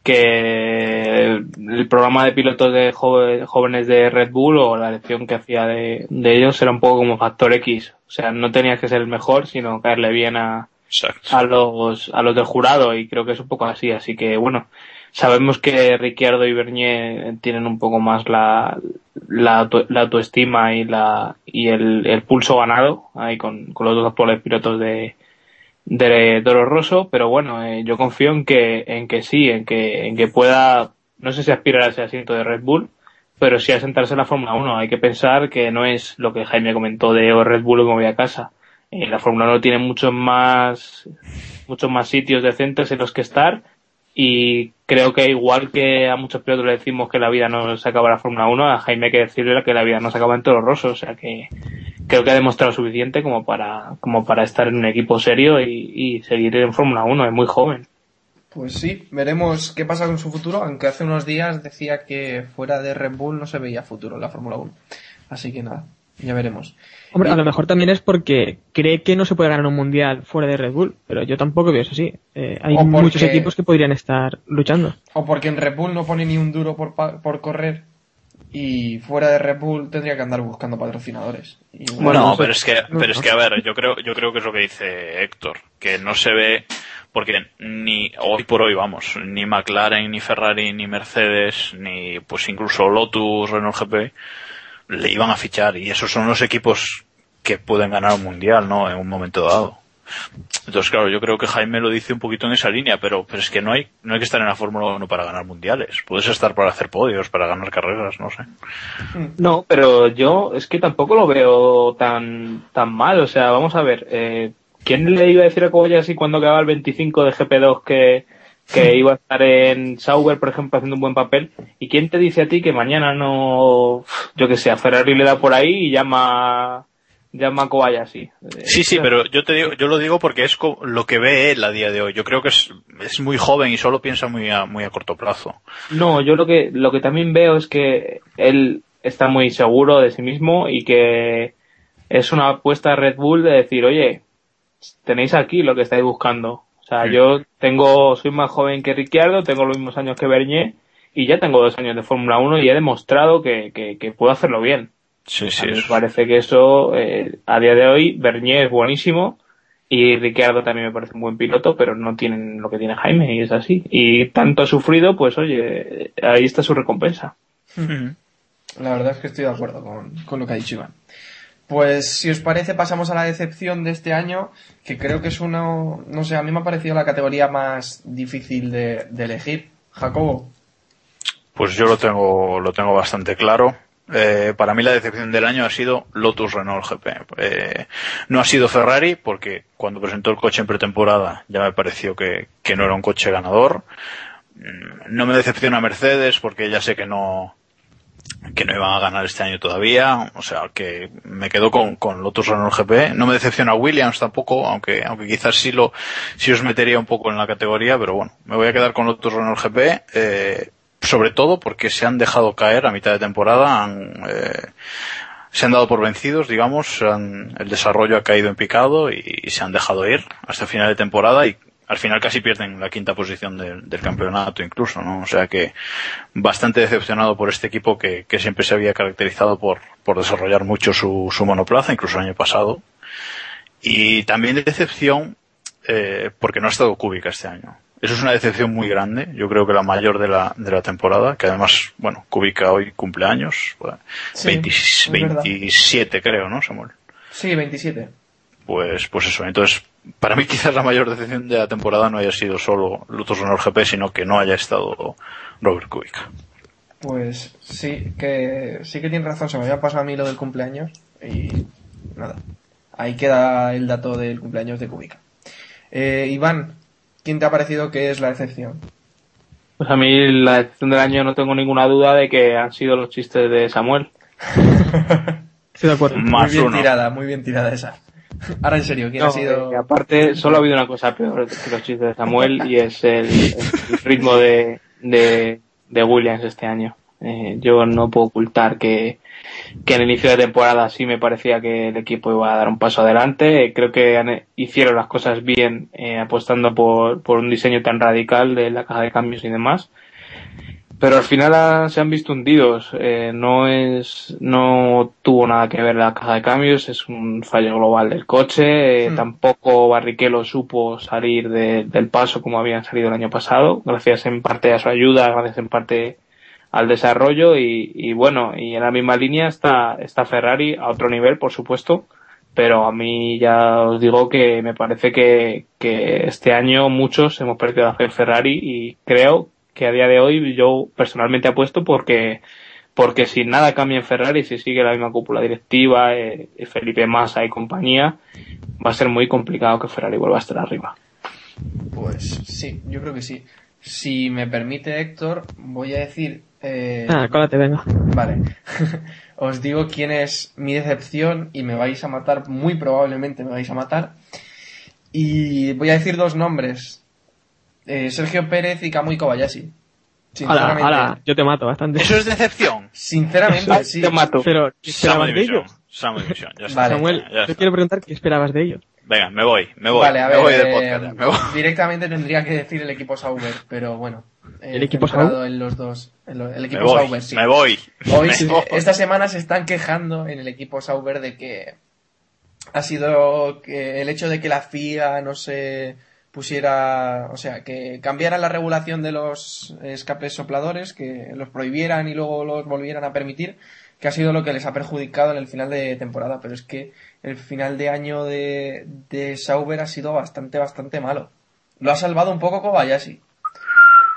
Speaker 4: que el programa de pilotos de jóvenes de Red Bull o la elección que hacía de, de ellos era un poco como factor X. O sea, no tenías que ser el mejor, sino caerle bien a,
Speaker 5: Exacto.
Speaker 4: a los, a los del jurado y creo que es un poco así. Así que bueno, sabemos que Ricciardo y Bernier tienen un poco más la, la, auto- la autoestima y la, y el, el pulso ganado ahí con, con los dos actuales pilotos de, de Toro Rosso, pero bueno, eh, yo confío en que, en que sí, en que, en que pueda, no sé si aspirar a ese asiento de Red Bull, pero sí a sentarse en la Fórmula 1. Hay que pensar que no es lo que Jaime comentó de o Red Bull o me voy a casa. Eh, la Fórmula 1 tiene muchos más, muchos más sitios decentes en los que estar y creo que igual que a muchos pilotos le decimos que la vida no se acaba en la Fórmula 1, a Jaime hay que decirle que la vida no se acaba en Toro Rosso, o sea que creo que ha demostrado suficiente como para, como para estar en un equipo serio y, y seguir en Fórmula 1, es muy joven.
Speaker 2: Pues sí, veremos qué pasa con su futuro, aunque hace unos días decía que fuera de Red Bull no se veía futuro en la Fórmula 1. Así que nada, ya veremos.
Speaker 6: Hombre,
Speaker 2: Y-
Speaker 6: a lo mejor también es porque cree que no se puede ganar un mundial fuera de Red Bull, pero yo tampoco veo eso así. Eh, hay
Speaker 2: porque-
Speaker 6: muchos equipos que podrían estar luchando.
Speaker 2: O porque en Red Bull no pone ni un duro por, pa- por correr y fuera de Red Bull tendría que andar buscando patrocinadores. Y
Speaker 5: Bueno,
Speaker 2: bueno,
Speaker 6: no sé.
Speaker 5: pero es que,
Speaker 6: No,
Speaker 5: pero es que a ver, yo creo, yo creo que es lo que dice Héctor, que no se ve, porque ni hoy por hoy, vamos, ni McLaren, ni Ferrari, ni Mercedes, ni pues incluso Lotus, Renault GP, le iban a fichar y esos son los equipos que pueden ganar un mundial, ¿no? En un momento dado. Entonces, claro, yo creo que Jaime lo dice un poquito en esa línea, pero, pero es que no hay, no hay que estar en la Fórmula 1 para ganar mundiales. Puedes estar para hacer podios, para ganar carreras, no sé.
Speaker 4: No, pero yo es que tampoco lo veo tan, tan mal. O sea, vamos a ver. Eh, ¿Quién le iba a decir a Kobayashi cuando acababa el 25 de GP2 que, que (laughs) iba a estar en Sauber, por ejemplo, haciendo un buen papel? ¿Y quién te dice a ti que mañana no, yo que sé, a Ferrari le da por ahí y llama, llama Kobayashi?
Speaker 5: Sí, sí, pero yo te digo, yo lo digo porque es lo que ve él a día de hoy. Yo creo que es, es muy joven y solo piensa muy a, muy a corto plazo.
Speaker 4: No, yo lo que, lo que también veo es que él está muy seguro de sí mismo y que es una apuesta a Red Bull de decir, oye, tenéis aquí lo que estáis buscando. O sea,
Speaker 5: Sí.
Speaker 4: yo tengo, soy más joven que Ricciardo, tengo los mismos años que Bernier y ya tengo dos años de Fórmula 1 y he demostrado que, que, que puedo hacerlo bien.
Speaker 5: Sí,
Speaker 4: A
Speaker 5: sí.
Speaker 4: mí me parece que eso, eh, a día de hoy, Bernier es buenísimo y Ricciardo también me parece un buen piloto, pero no tienen lo que tiene Jaime y es así. Y tanto ha sufrido, pues oye, ahí está su recompensa.
Speaker 2: La verdad es que estoy de acuerdo con, con lo que ha dicho Iván. Pues si os parece pasamos a la decepción de este año, que creo que es uno, no sé, a mí me ha parecido la categoría más difícil de, de elegir. Jacobo.
Speaker 5: Pues yo lo tengo, lo tengo bastante claro. Eh, para mí la decepción del año ha sido Lotus Renault GP. Eh, no ha sido Ferrari porque cuando presentó el coche en pretemporada ya me pareció que, no era un coche ganador. Mm, No me decepciona Mercedes porque ya sé que no, que no iban a ganar este año todavía, o sea que me quedo con, con Lotus Renault GP. No me decepciona Williams tampoco, aunque, aunque quizás sí lo, sí os metería un poco en la categoría, pero bueno, me voy a quedar con Lotus Renault GP, eh, sobre todo porque se han dejado caer a mitad de temporada, han, eh, se han dado por vencidos, digamos, han- el desarrollo ha caído en picado y, se han dejado ir hasta final de temporada y al final casi pierden la quinta posición del, campeonato incluso, ¿no? O sea que bastante decepcionado por este equipo que, que siempre se había caracterizado por, por desarrollar mucho su, su monoplaza, incluso el año pasado. Y también de decepción eh, porque no ha estado Kubica este año. Eso es una decepción muy grande, yo creo que la mayor de la, de la temporada, que además, bueno, Kubica hoy cumple años, bueno,
Speaker 2: Sí,
Speaker 5: 20
Speaker 2: es verdad.
Speaker 5: 27 creo, ¿no, Samuel?
Speaker 2: Sí, 27.
Speaker 5: Pues, pues eso. Entonces, para mí (laughs) quizás la mayor decepción de la temporada no haya sido solo Lotus Renault GP, sino que no haya estado Robert Kubica.
Speaker 2: Pues sí, que sí que tiene razón, se me había pasado a mí lo del cumpleaños y nada. Ahí queda el dato del cumpleaños de Kubica. Eh, Iván, ¿quién te ha parecido que es la excepción?
Speaker 4: Pues a mí la decepción del año no tengo ninguna duda de que han sido los chistes de Samuel. (laughs)
Speaker 6: Estoy de acuerdo.
Speaker 5: Más
Speaker 2: muy bien
Speaker 5: uno.
Speaker 2: tirada, muy bien tirada esa. Ahora en serio, ¿quién
Speaker 4: No,
Speaker 2: ha sido?
Speaker 4: eh, aparte, solo ha habido una cosa peor que los chistes de Samuel y es el, el ritmo de, de, de Williams este año. Eh, yo no puedo ocultar que, que en el inicio de temporada sí me parecía que el equipo iba a dar un paso adelante. Creo que han- hicieron las cosas bien eh, apostando por, por un diseño tan radical de la caja de cambios y demás. Pero al final se han visto hundidos. Eh, no es, no tuvo nada que ver la caja de cambios, es un fallo global del coche. Eh,
Speaker 2: Hmm.
Speaker 4: Tampoco Barrichello supo salir de- del paso como habían salido el año pasado, gracias en parte a su ayuda, gracias en parte al desarrollo y, y bueno, y en la misma línea está, está Ferrari a otro nivel, por supuesto, pero a mí ya os digo que me parece que, que este año muchos hemos perdido a Ferrari y creo que a día de hoy yo personalmente apuesto porque porque si nada cambia en Ferrari, si sigue la misma cúpula directiva, eh, Felipe Massa y compañía, va a ser muy complicado que Ferrari vuelva a estar arriba.
Speaker 2: Pues sí, yo creo que sí. Si me permite Héctor, voy a decir... eh,
Speaker 6: Ah, cólate, venga.
Speaker 2: Vale. (laughs) Os digo quién es mi decepción y me vais a matar, muy probablemente me vais a matar. Y voy a decir dos nombres. Eh, Sergio Pérez y Kamui Kobayashi. Sinceramente.
Speaker 6: hala, yo te mato bastante.
Speaker 5: ¿Eso es decepción?
Speaker 2: Sinceramente, sí.
Speaker 4: Te mato.
Speaker 6: Pero, ¿qué
Speaker 5: Sama
Speaker 6: esperabas de ellos?
Speaker 5: Ya está.
Speaker 2: Vale.
Speaker 6: Samuel,
Speaker 5: Ya
Speaker 6: yo quiero preguntar qué esperabas de ellos.
Speaker 5: Venga, me voy, me voy.
Speaker 2: Vale, a
Speaker 5: me
Speaker 2: ver,
Speaker 5: voy del
Speaker 2: eh,
Speaker 5: podcast. me voy. (laughs)
Speaker 2: directamente tendría que decir el equipo Sauber, pero bueno. eh,
Speaker 6: ¿El equipo Sauber?
Speaker 2: en los dos. en lo- el
Speaker 5: Me
Speaker 2: equipo
Speaker 5: voy,
Speaker 2: Sauber, sí.
Speaker 5: me voy.
Speaker 2: Hoy, (laughs)
Speaker 5: Me voy.
Speaker 2: esta semana se están quejando en el equipo Sauber de que ha sido que el hecho de que la FIA no se pusiera, o sea, que cambiaran la regulación de los escapes sopladores, que los prohibieran y luego los volvieran a permitir, que ha sido lo que les ha perjudicado en el final de temporada. Pero es que el final de año de, de Sauber ha sido bastante, bastante malo. Lo ha salvado un poco Kobayashi.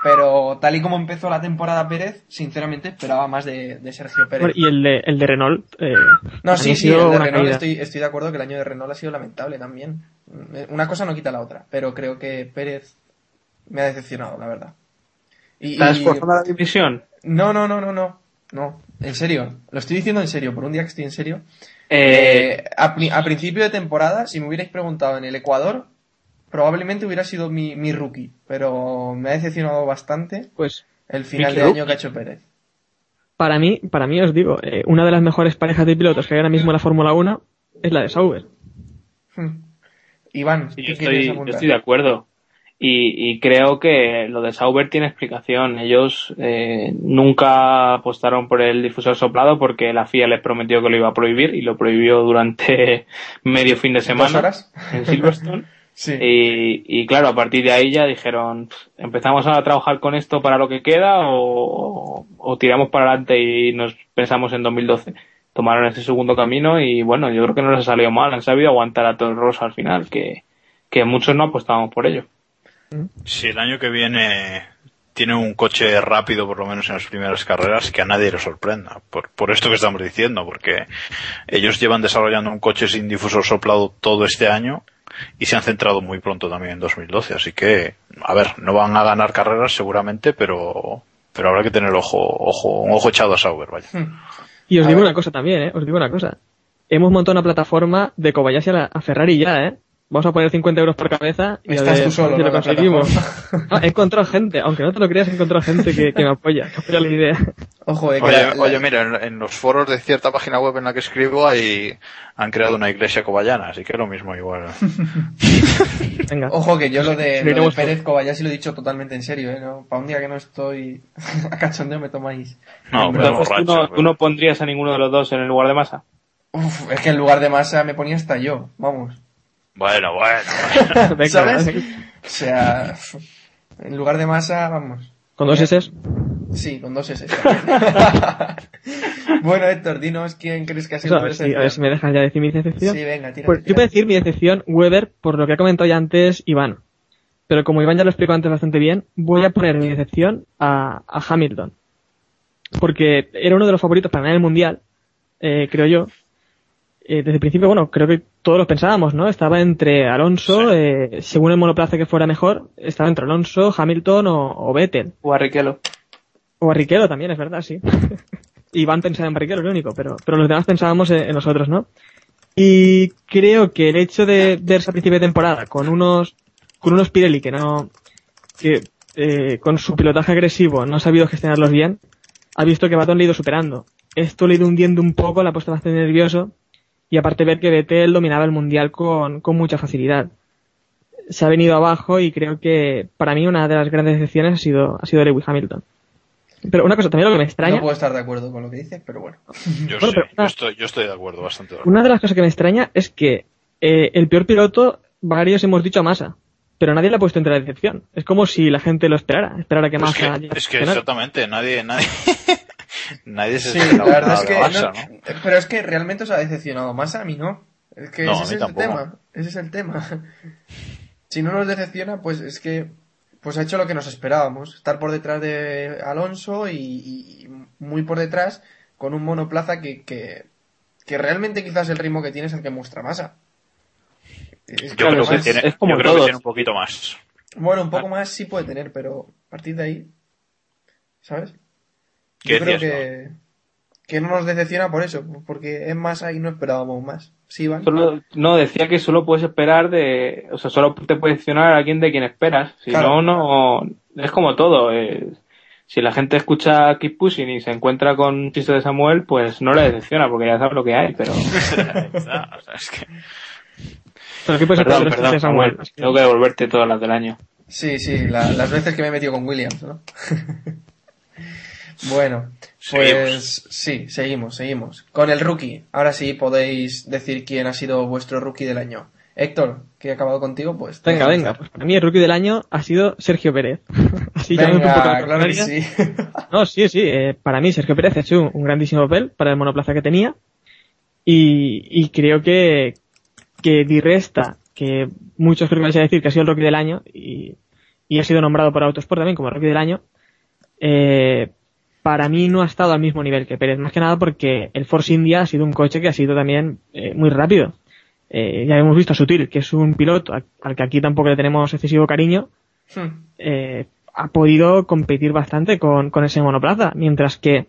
Speaker 2: Pero tal y como empezó la temporada Pérez, sinceramente esperaba más de, de Sergio Pérez.
Speaker 6: Y el de, el de Renault. eh,
Speaker 2: No, sí, sí, el de Renault estoy, estoy de acuerdo que el año de Renault ha sido lamentable también. Una cosa no quita la otra, pero creo que Pérez me ha decepcionado, la verdad. Y,
Speaker 4: ¿Estás
Speaker 2: y-
Speaker 4: por zona de división?
Speaker 2: No, no, no, no, no. No, en serio. Lo estoy diciendo en serio, por un día que estoy en serio.
Speaker 4: Eh,
Speaker 2: Eh, a, pri- a principio de temporada, si me hubierais preguntado en el Ecuador, probablemente hubiera sido mi, mi rookie, pero me ha decepcionado bastante
Speaker 6: Pues
Speaker 2: el final de año
Speaker 4: Rookie.
Speaker 2: que ha hecho Pérez.
Speaker 6: para mí, para mí os digo, eh, una de las mejores parejas de pilotos que hay ahora mismo en la Fórmula 1 es la de Sauber.
Speaker 2: Hmm. Iván,
Speaker 4: Sí,
Speaker 2: ¿qué
Speaker 4: yo,
Speaker 2: quieres
Speaker 4: estoy, yo
Speaker 2: apuntar?
Speaker 4: estoy de acuerdo. Y, y creo que lo de Sauber tiene explicación. Ellos eh, nunca apostaron por el difusor soplado porque la FIA les prometió que lo iba a prohibir y lo prohibió durante (laughs) medio fin de semana
Speaker 2: ¿Dos horas?
Speaker 4: en Silverstone. (laughs)
Speaker 2: Sí.
Speaker 4: Y, y claro, a partir de ahí ya dijeron, "Pff, empezamos a trabajar con esto para lo que queda o, o tiramos para adelante y nos pensamos en 2012. Tomaron ese segundo camino y bueno, yo creo que no les ha salido mal, han sabido aguantar a todo Rosa al final, que, que muchos no apostábamos por ello.
Speaker 5: Si el año que viene tiene un coche rápido, por lo menos en las primeras carreras, que a nadie le sorprenda. Por, por esto que estamos diciendo, porque ellos llevan desarrollando un coche sin difusor soplado todo este año y se han centrado muy pronto también en 2012. Así que, a ver, no van a ganar carreras seguramente, pero, pero habrá que tener ojo, ojo, un ojo echado a Sauber, vaya.
Speaker 2: Hmm.
Speaker 6: Y os
Speaker 2: A
Speaker 6: digo
Speaker 2: ver.
Speaker 6: una cosa también, ¿eh? Os digo una cosa. Hemos montado una plataforma de Kobayashi a, la- a Ferrari ya, ¿eh? Vamos a poner 50 euros por cabeza y a
Speaker 2: Estás
Speaker 6: ver
Speaker 2: tú solo,
Speaker 6: si lo conseguimos. Ah, he encontrado gente, aunque no te lo creas, he encontrado gente que, que me apoya, que apoya la idea.
Speaker 2: Ojo, eh,
Speaker 5: Oye,
Speaker 2: la- la-
Speaker 5: oye, mira, en, en los foros de cierta página web en la que escribo hay, han creado una iglesia coballana, así que lo mismo igual. (laughs)
Speaker 6: Venga.
Speaker 2: Ojo que yo lo de, lo de Pérez Kobayashi lo he dicho totalmente en serio, ¿eh? ¿no? Para un día que no estoy (laughs) a cachondeo me tomáis.
Speaker 5: No,
Speaker 4: Entonces, ¿tú,
Speaker 5: borracho,
Speaker 4: no,
Speaker 5: pero-
Speaker 4: tú no pondrías a ninguno de los dos en el lugar de masa?
Speaker 2: Uf, es que en lugar de masa me ponía hasta yo, vamos.
Speaker 5: Bueno, (laughs) bueno.
Speaker 6: Venga,
Speaker 2: ¿Sabes?
Speaker 6: venga.
Speaker 2: O sea, en lugar de masa, vamos.
Speaker 6: Con dos S.
Speaker 2: Sí, con dos S. (laughs) bueno, Héctor, dinos quién crees que ha sido
Speaker 6: a,
Speaker 2: tu
Speaker 6: ver si, a ver si me dejas ya decir mi decepción.
Speaker 2: Sí, venga, tira.
Speaker 6: Pues yo a decir mi decepción, Weber, por lo que ha comentado ya antes Iván. Pero como Iván ya lo explicó antes bastante bien, voy a poner mi decepción a, a Hamilton. Porque era uno de los favoritos para ganar el Mundial, eh, creo yo. Eh, desde el principio, bueno, creo que todos lo pensábamos, ¿no? Estaba entre Alonso,
Speaker 5: Sí.
Speaker 6: eh, según el monoplaza que fuera mejor, estaba entre Alonso, Hamilton o, o Vettel.
Speaker 4: O Barrichello.
Speaker 6: O Barrichello también, es verdad, sí. (laughs) Iván pensaba en Barrichello, lo único, pero, pero los demás pensábamos en, en nosotros, ¿no? Y creo que el hecho de verse a principio de temporada con unos, con unos Pirelli que no, que, eh, con su pilotaje agresivo no ha sabido gestionarlos bien, ha visto que Baton le ha ido superando. Esto le ha ido hundiendo un poco, la ha puesto bastante nervioso, y aparte ver que Vettel dominaba el mundial con, con mucha facilidad. Se ha venido abajo y creo que para mí una de las grandes decepciones ha sido, ha sido Lewis Hamilton. Pero una cosa, también lo que me extraña,
Speaker 2: No puedo estar de acuerdo con lo que dices, pero bueno. (laughs)
Speaker 5: Yo
Speaker 6: Bueno,
Speaker 5: sí,
Speaker 6: pero-
Speaker 5: yo estoy, yo estoy de acuerdo, bastante de acuerdo.
Speaker 6: una de las cosas que me extraña es que eh, el peor piloto, varios hemos dicho a Massa, pero nadie le ha puesto entre la decepción. Es como si la gente lo esperara, esperara que
Speaker 5: Pues
Speaker 6: Massa...
Speaker 5: que- es que exactamente, nadie, nadie, nadie se
Speaker 2: Sí, la verdad es que. No-
Speaker 5: ¿no?
Speaker 2: Pero es que realmente os ha decepcionado más a mí, ¿no? Es que
Speaker 5: No, a
Speaker 2: ese
Speaker 5: mí
Speaker 2: es el tema. Ese es el tema. (laughs) Si no nos decepciona, pues es que. Pues ha hecho lo que nos esperábamos. Estar por detrás de Alonso y, y muy por detrás con un monoplaza que, que, que realmente quizás el ritmo que tiene es el que muestra masa. Es
Speaker 5: Yo creo que tiene,
Speaker 4: es como
Speaker 5: yo creo que tiene un poquito más.
Speaker 2: Bueno, un poco más sí puede tener, pero a partir de ahí. ¿Sabes?
Speaker 5: ¿Qué
Speaker 2: Yo creo que, que no nos decepciona por eso, porque es más ahí no esperábamos más. Sí, Iván.
Speaker 4: Solo, no, decía que solo puedes esperar de, o sea, solo te puede decepcionar a alguien de quien esperas. Si
Speaker 2: Claro.
Speaker 4: no, no, es como todo. eh, si la gente escucha Keep Pushing y se encuentra con un chiste de Samuel, pues no le decepciona porque ya sabe lo que hay, pero (laughs)
Speaker 5: O sea, es que-
Speaker 6: Pero ¿qué puede ser
Speaker 4: Perdón, perdón, Samuel.
Speaker 6: Samuel?
Speaker 4: Tengo que devolverte todas las del año.
Speaker 2: Sí, sí, la- las veces que me he metido con Williams, ¿no? (laughs) bueno, pues sí, seguimos, seguimos. Con el rookie, ahora sí podéis decir quién ha sido vuestro rookie del año. Héctor, que he acabado contigo, pues...
Speaker 6: Venga, venga. Pues para mí el rookie del año ha sido Sergio Pérez. (laughs) Así ya un poco la
Speaker 2: Venga, claro que
Speaker 6: contraria.
Speaker 2: sí. (laughs)
Speaker 6: No, sí, sí. eh, para mí Sergio Pérez ha hecho un, un grandísimo papel para el monoplaza que tenía. Y, y creo que, que Di Resta, que muchos creo que vais a decir que ha sido el rookie del año y, y ha sido nombrado por Autosport también como rookie del año, eh, para mí no ha estado al mismo nivel que Pérez. Más que nada porque el Force India ha sido un coche que ha sido también eh, muy rápido. Eh, ya hemos visto a Sutil, que es un piloto al al que aquí tampoco le tenemos excesivo cariño, eh, ha podido competir bastante con, con ese monoplaza, mientras que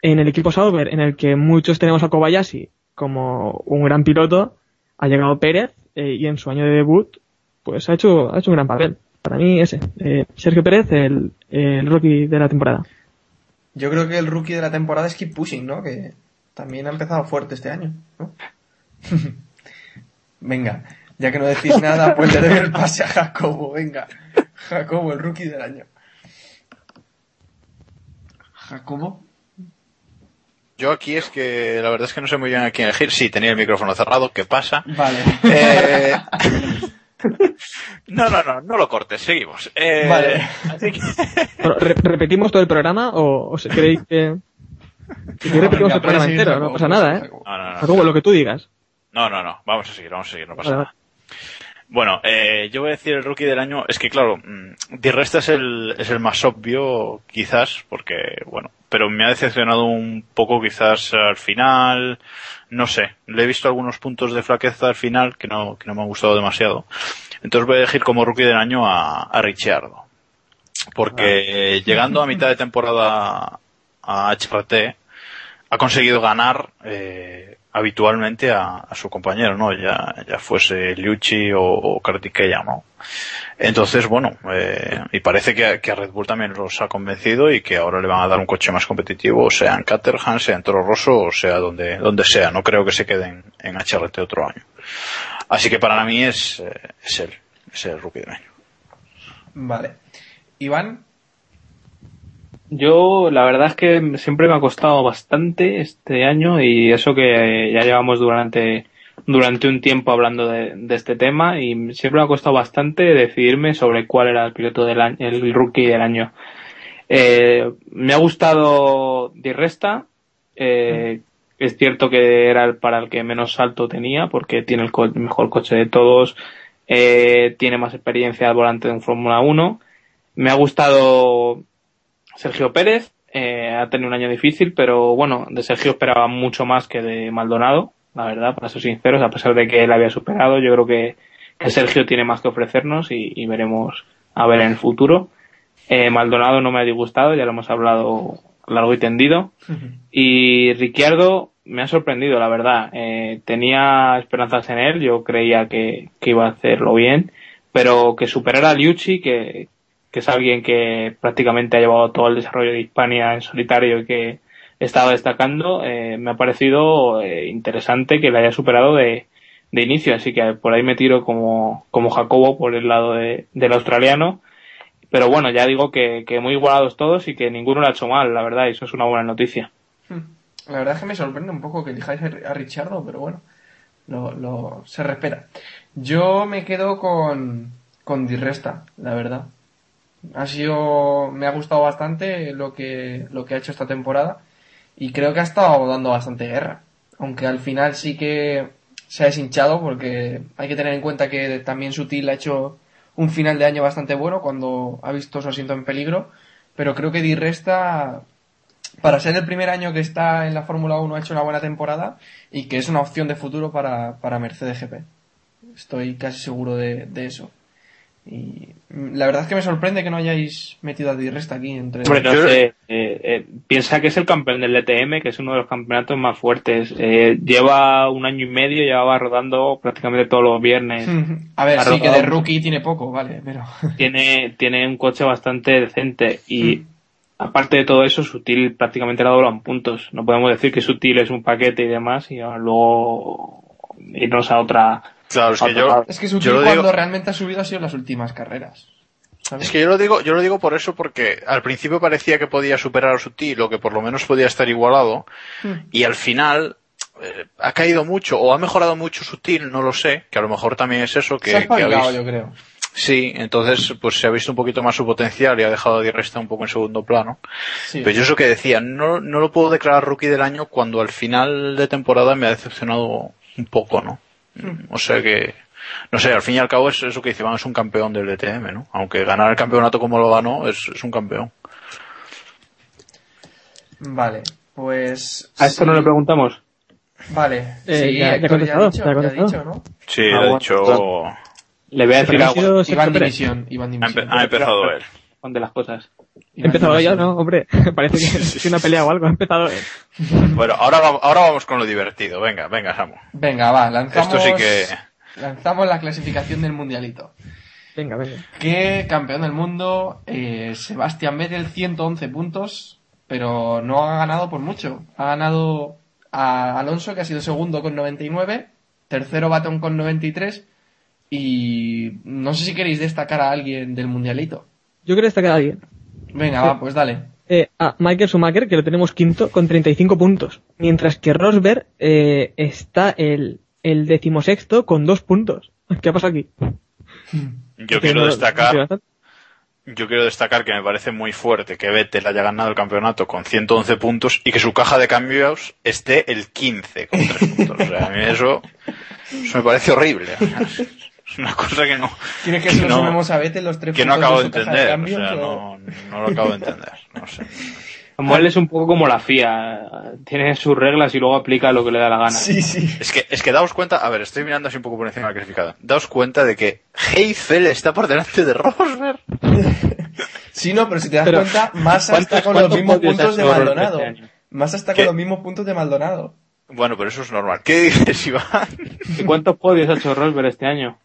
Speaker 6: en el equipo Sauber, en el que muchos tenemos a Kobayashi como un gran piloto, ha llegado Pérez y en su año de debut, pues ha hecho, ha hecho un gran papel. Para mí ese, Sergio Pérez, el, el rookie de la temporada.
Speaker 2: Yo creo que el rookie de la temporada es Keep Pushing, ¿no? Que también ha empezado fuerte este año, ¿no? (laughs) Venga, ya que no decís nada, pues le doy el pase a Jacobo, venga. Jacobo, el rookie del año. Jacobo.
Speaker 5: Yo aquí es que la verdad es que no sé muy bien a quién elegir. Sí, tenía el micrófono cerrado. ¿Qué pasa?
Speaker 2: Vale.
Speaker 5: Eh, (laughs) No, no, no, no lo cortes. Seguimos. Eh,
Speaker 2: Vale.
Speaker 5: Así que...
Speaker 6: Bueno, re- ¿Repetimos todo el programa o, o se creéis que... (laughs) Si queréis repetimos
Speaker 2: venga,
Speaker 6: el programa entero, no pasa nada, ¿eh?
Speaker 5: No, no, no.
Speaker 6: Jacobo, lo que tú digas.
Speaker 5: No, no, no. Vamos a seguir, vamos a seguir. No pasa
Speaker 6: Vale,
Speaker 5: nada. Bueno, eh, yo voy a decir el rookie del año. Es que, claro, mm, Di Resta es el, es el más obvio, quizás, porque, bueno, pero me ha decepcionado un poco, quizás, al final. No sé, le he visto algunos puntos de flaqueza al final que no, que no me han gustado demasiado. Entonces voy a elegir como rookie del año a, a Ricciardo. Porque eh, llegando a mitad de temporada a HRT, ha conseguido ganar eh, habitualmente a, a su compañero, ¿no? Ya, ya fuese Liucci o, o Kartikeya, ¿no? Entonces, bueno, eh, y parece que, que a Red Bull también los ha convencido y que ahora le van a dar un coche más competitivo, sea en Caterham, sea en Toro Rosso o sea donde, donde sea. No creo que se queden en HRT otro año. Así que para mí es, eh, es él, es el rookie del año.
Speaker 2: Vale. Iván.
Speaker 4: Yo, la verdad es que siempre me ha costado bastante este año y eso que ya llevamos durante, durante un tiempo hablando de, de este tema y siempre me ha costado bastante decidirme sobre cuál era el piloto del año, el rookie del año. Eh, me ha gustado Di Resta, eh, es cierto que era el para el que menos salto tenía porque tiene el, mejor coche de todos, eh, tiene más experiencia al volante de un Fórmula 1. Me ha gustado Sergio Pérez, eh, ha tenido un año difícil, pero bueno, de Sergio esperaba mucho más que de Maldonado, la verdad, para ser sinceros, a pesar de que él había superado, yo creo que, que Sergio tiene más que ofrecernos y, y veremos a ver en el futuro. Eh, Maldonado no me ha disgustado, ya lo hemos hablado largo y tendido. Y Ricciardo me ha sorprendido, la verdad. Eh, tenía esperanzas en él, yo creía que, que iba a hacerlo bien, pero que superara a Liucci, que, que es alguien que prácticamente ha llevado todo el desarrollo de Hispania en solitario y que estaba destacando, eh, me ha parecido eh, interesante que le haya superado de, de inicio, así que por ahí me tiro como, como Jacobo por el lado de- del australiano. Pero bueno, ya digo que, que muy igualados todos y que ninguno lo ha hecho mal, la verdad, y eso es una buena noticia.
Speaker 2: La verdad es que me sorprende un poco que elijáis a a Richardo, pero bueno, lo, lo- se respeta. Yo me quedo con, con Di Resta, la verdad. Ha sido, me ha gustado bastante lo que, lo que ha hecho esta temporada y creo que ha estado dando bastante guerra. Aunque al final sí que se ha deshinchado porque hay que tener en cuenta que también Sutil ha hecho un final de año bastante bueno cuando ha visto su asiento en peligro, pero creo que Di Resta para ser el primer año que está en la Fórmula 1 ha hecho una buena temporada y que es una opción de futuro para, para Mercedes GP. Estoy casi seguro de, de eso. Y mm, la verdad es que me sorprende que no hayáis metido a Di Resta aquí entre...
Speaker 4: Hombre, no
Speaker 5: Yo-
Speaker 4: sé, eh, eh, piensa que es el campeón del DTM, que es uno de los campeonatos más fuertes. Eh, lleva un año y medio, llevaba rodando prácticamente todos los viernes.
Speaker 2: A ver,
Speaker 4: Ha
Speaker 2: sí que de
Speaker 4: mucho.
Speaker 2: rookie tiene poco, vale, pero... (laughs)
Speaker 4: tiene, tiene un coche bastante decente y
Speaker 2: Mm.
Speaker 4: aparte de todo eso, Sutil prácticamente la dobla en puntos. No podemos decir que Sutil es un paquete y demás y ahora luego irnos a otra
Speaker 5: Claro, es que yo,
Speaker 2: Es que su
Speaker 5: yo
Speaker 2: tío
Speaker 5: lo
Speaker 2: cuando
Speaker 5: digo,
Speaker 2: realmente ha subido ha sido en las últimas carreras. ¿sabes?
Speaker 5: es que yo lo digo, yo lo digo por eso porque al principio parecía que podía superar a Sutil o que por lo menos podía estar igualado
Speaker 2: Hmm.
Speaker 5: y al final eh, ha caído mucho o ha mejorado mucho Sutil, no lo sé, que a lo mejor también es eso que,
Speaker 2: Se ha
Speaker 5: que habéis-
Speaker 2: yo creo.
Speaker 5: Sí, entonces pues se ha visto un poquito más su potencial y ha dejado a Di Resta un poco en segundo plano.
Speaker 2: Sí.
Speaker 5: Pero yo eso que decía, no, no lo puedo declarar rookie del año cuando al final de temporada me ha decepcionado un poco, ¿no? O sea que, no sé, al fin y al cabo es eso que dice, vamos, es un campeón del DTM, ¿no? Aunque ganar el campeonato como lo ganó, es, es un campeón.
Speaker 2: Vale, pues...
Speaker 4: A esto no le preguntamos.
Speaker 2: Vale.
Speaker 6: Eh,
Speaker 2: sí,
Speaker 6: ya-
Speaker 2: Héctor ha dicho,
Speaker 6: ya ha
Speaker 2: ya ha dicho, ¿no?
Speaker 5: Sí,
Speaker 4: Ah,
Speaker 5: ha
Speaker 4: bueno,
Speaker 5: dicho,
Speaker 4: Le voy a decir algo
Speaker 2: Iván. Dimisión, Iván
Speaker 5: ha,
Speaker 2: Dimisión.
Speaker 5: empe- ha empezado él.
Speaker 4: de las cosas.
Speaker 6: He empezado yo,
Speaker 2: Dimisión.
Speaker 6: ¿no? Hombre, (laughs) parece que es una pelea o algo. Ha empezado.
Speaker 5: Bueno, ahora, vamos- ahora vamos con lo divertido. Venga, venga, Samu.
Speaker 2: Venga, va, lanzamos...
Speaker 5: Esto sí que...
Speaker 2: Lanzamos la clasificación del mundialito.
Speaker 6: Venga, venga.
Speaker 2: Que campeón del mundo, eh, Sebastián Vettel, 111 puntos, pero no ha ganado por mucho. Ha ganado a Alonso, que ha sido segundo con 99, tercero Baton con 93, y no sé si queréis destacar a alguien del mundialito.
Speaker 6: Yo quiero destacar a alguien.
Speaker 2: Venga,
Speaker 6: Sí.
Speaker 2: va, pues dale.
Speaker 6: Eh, a Michael Schumacher, que lo tenemos quinto, con 35 puntos. Mientras que Rosberg eh, está el, el decimosexto con dos puntos. (laughs) ¿Qué ha pasado aquí?
Speaker 5: Yo quiero destacar Yo quiero destacar que me parece muy fuerte que Vettel haya ganado el campeonato con 111 puntos y que su caja de cambios esté el 15 con 3 puntos. O sea, a mí eso, eso me parece horrible. Es una cosa que no,
Speaker 2: ¿Quieres que se lo
Speaker 5: no-
Speaker 2: a Vettel los tres
Speaker 5: que no
Speaker 2: puntos
Speaker 5: acabo de entender. O
Speaker 2: cambios,
Speaker 5: sea,
Speaker 2: o-
Speaker 5: no, no lo acabo de entender. No sé.
Speaker 4: Samuel es un poco como la FIA. Tiene sus reglas y luego aplica lo que le da la gana.
Speaker 2: Sí, sí.
Speaker 5: Es que, es que daos cuenta, a ver, estoy mirando así un poco por encima de la clasificada. Daos cuenta de que Heifel está por delante de Rosberg. (laughs)
Speaker 2: Sí, no, pero si te das
Speaker 6: Pero,
Speaker 2: cuenta, Massa
Speaker 4: ¿cuántos-
Speaker 2: está con los mismos puntos de Maldonado.
Speaker 4: este?
Speaker 2: Massa está
Speaker 5: ¿Qué?
Speaker 2: con los mismos puntos de Maldonado.
Speaker 5: Bueno, pero eso es normal. ¿Qué dices, Iván?
Speaker 4: ¿Y cuántos podios ha hecho Rosberg este año?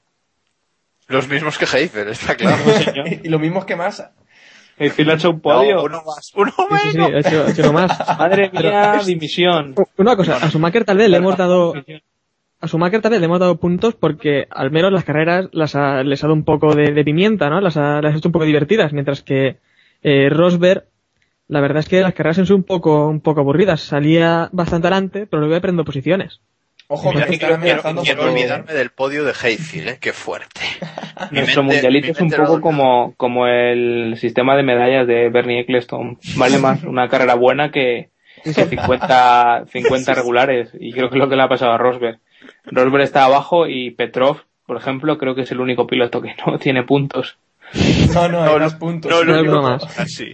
Speaker 5: Los mismos que Heifel, está (laughs) claro.
Speaker 4: Señor.
Speaker 2: y lo mismo que Massa.
Speaker 4: El Phil ha hecho un podio.
Speaker 5: No, uno más, uno
Speaker 6: Sí, sí, ha hecho, ha hecho uno más. (laughs)
Speaker 4: Madre mía, dimisión.
Speaker 6: Una cosa, a Schumacher tal vez le hemos dado, a Schumacher tal vez le hemos dado puntos porque al menos las carreras las ha, les ha dado un poco de, de pimienta, ¿no? Las ha, las ha hecho un poco divertidas, mientras que eh, Rosberg, la verdad es que las carreras son un poco, un poco aburridas. Salía bastante adelante, pero luego iba perdiendo posiciones.
Speaker 2: Ojo,
Speaker 5: Mira,
Speaker 2: me
Speaker 5: que quiero, quiero- olvidarme del podio de Heifel, ¿eh? Qué fuerte. (laughs)
Speaker 4: Nuestro
Speaker 5: mente-
Speaker 4: mundialito es un poco como, como el sistema de medallas de Bernie Eccleston. Vale más una carrera buena que, que 50, 50 (laughs) regulares. Y creo que es lo que le ha pasado a Rosberg. Rosberg está abajo y Petrov, por ejemplo, creo que es el único piloto que no (laughs) tiene puntos.
Speaker 2: No, no, hay
Speaker 5: No,
Speaker 2: más
Speaker 5: no,
Speaker 2: puntos.
Speaker 5: no,
Speaker 6: no,
Speaker 5: no,
Speaker 6: no,
Speaker 5: no,
Speaker 6: más.
Speaker 5: Así.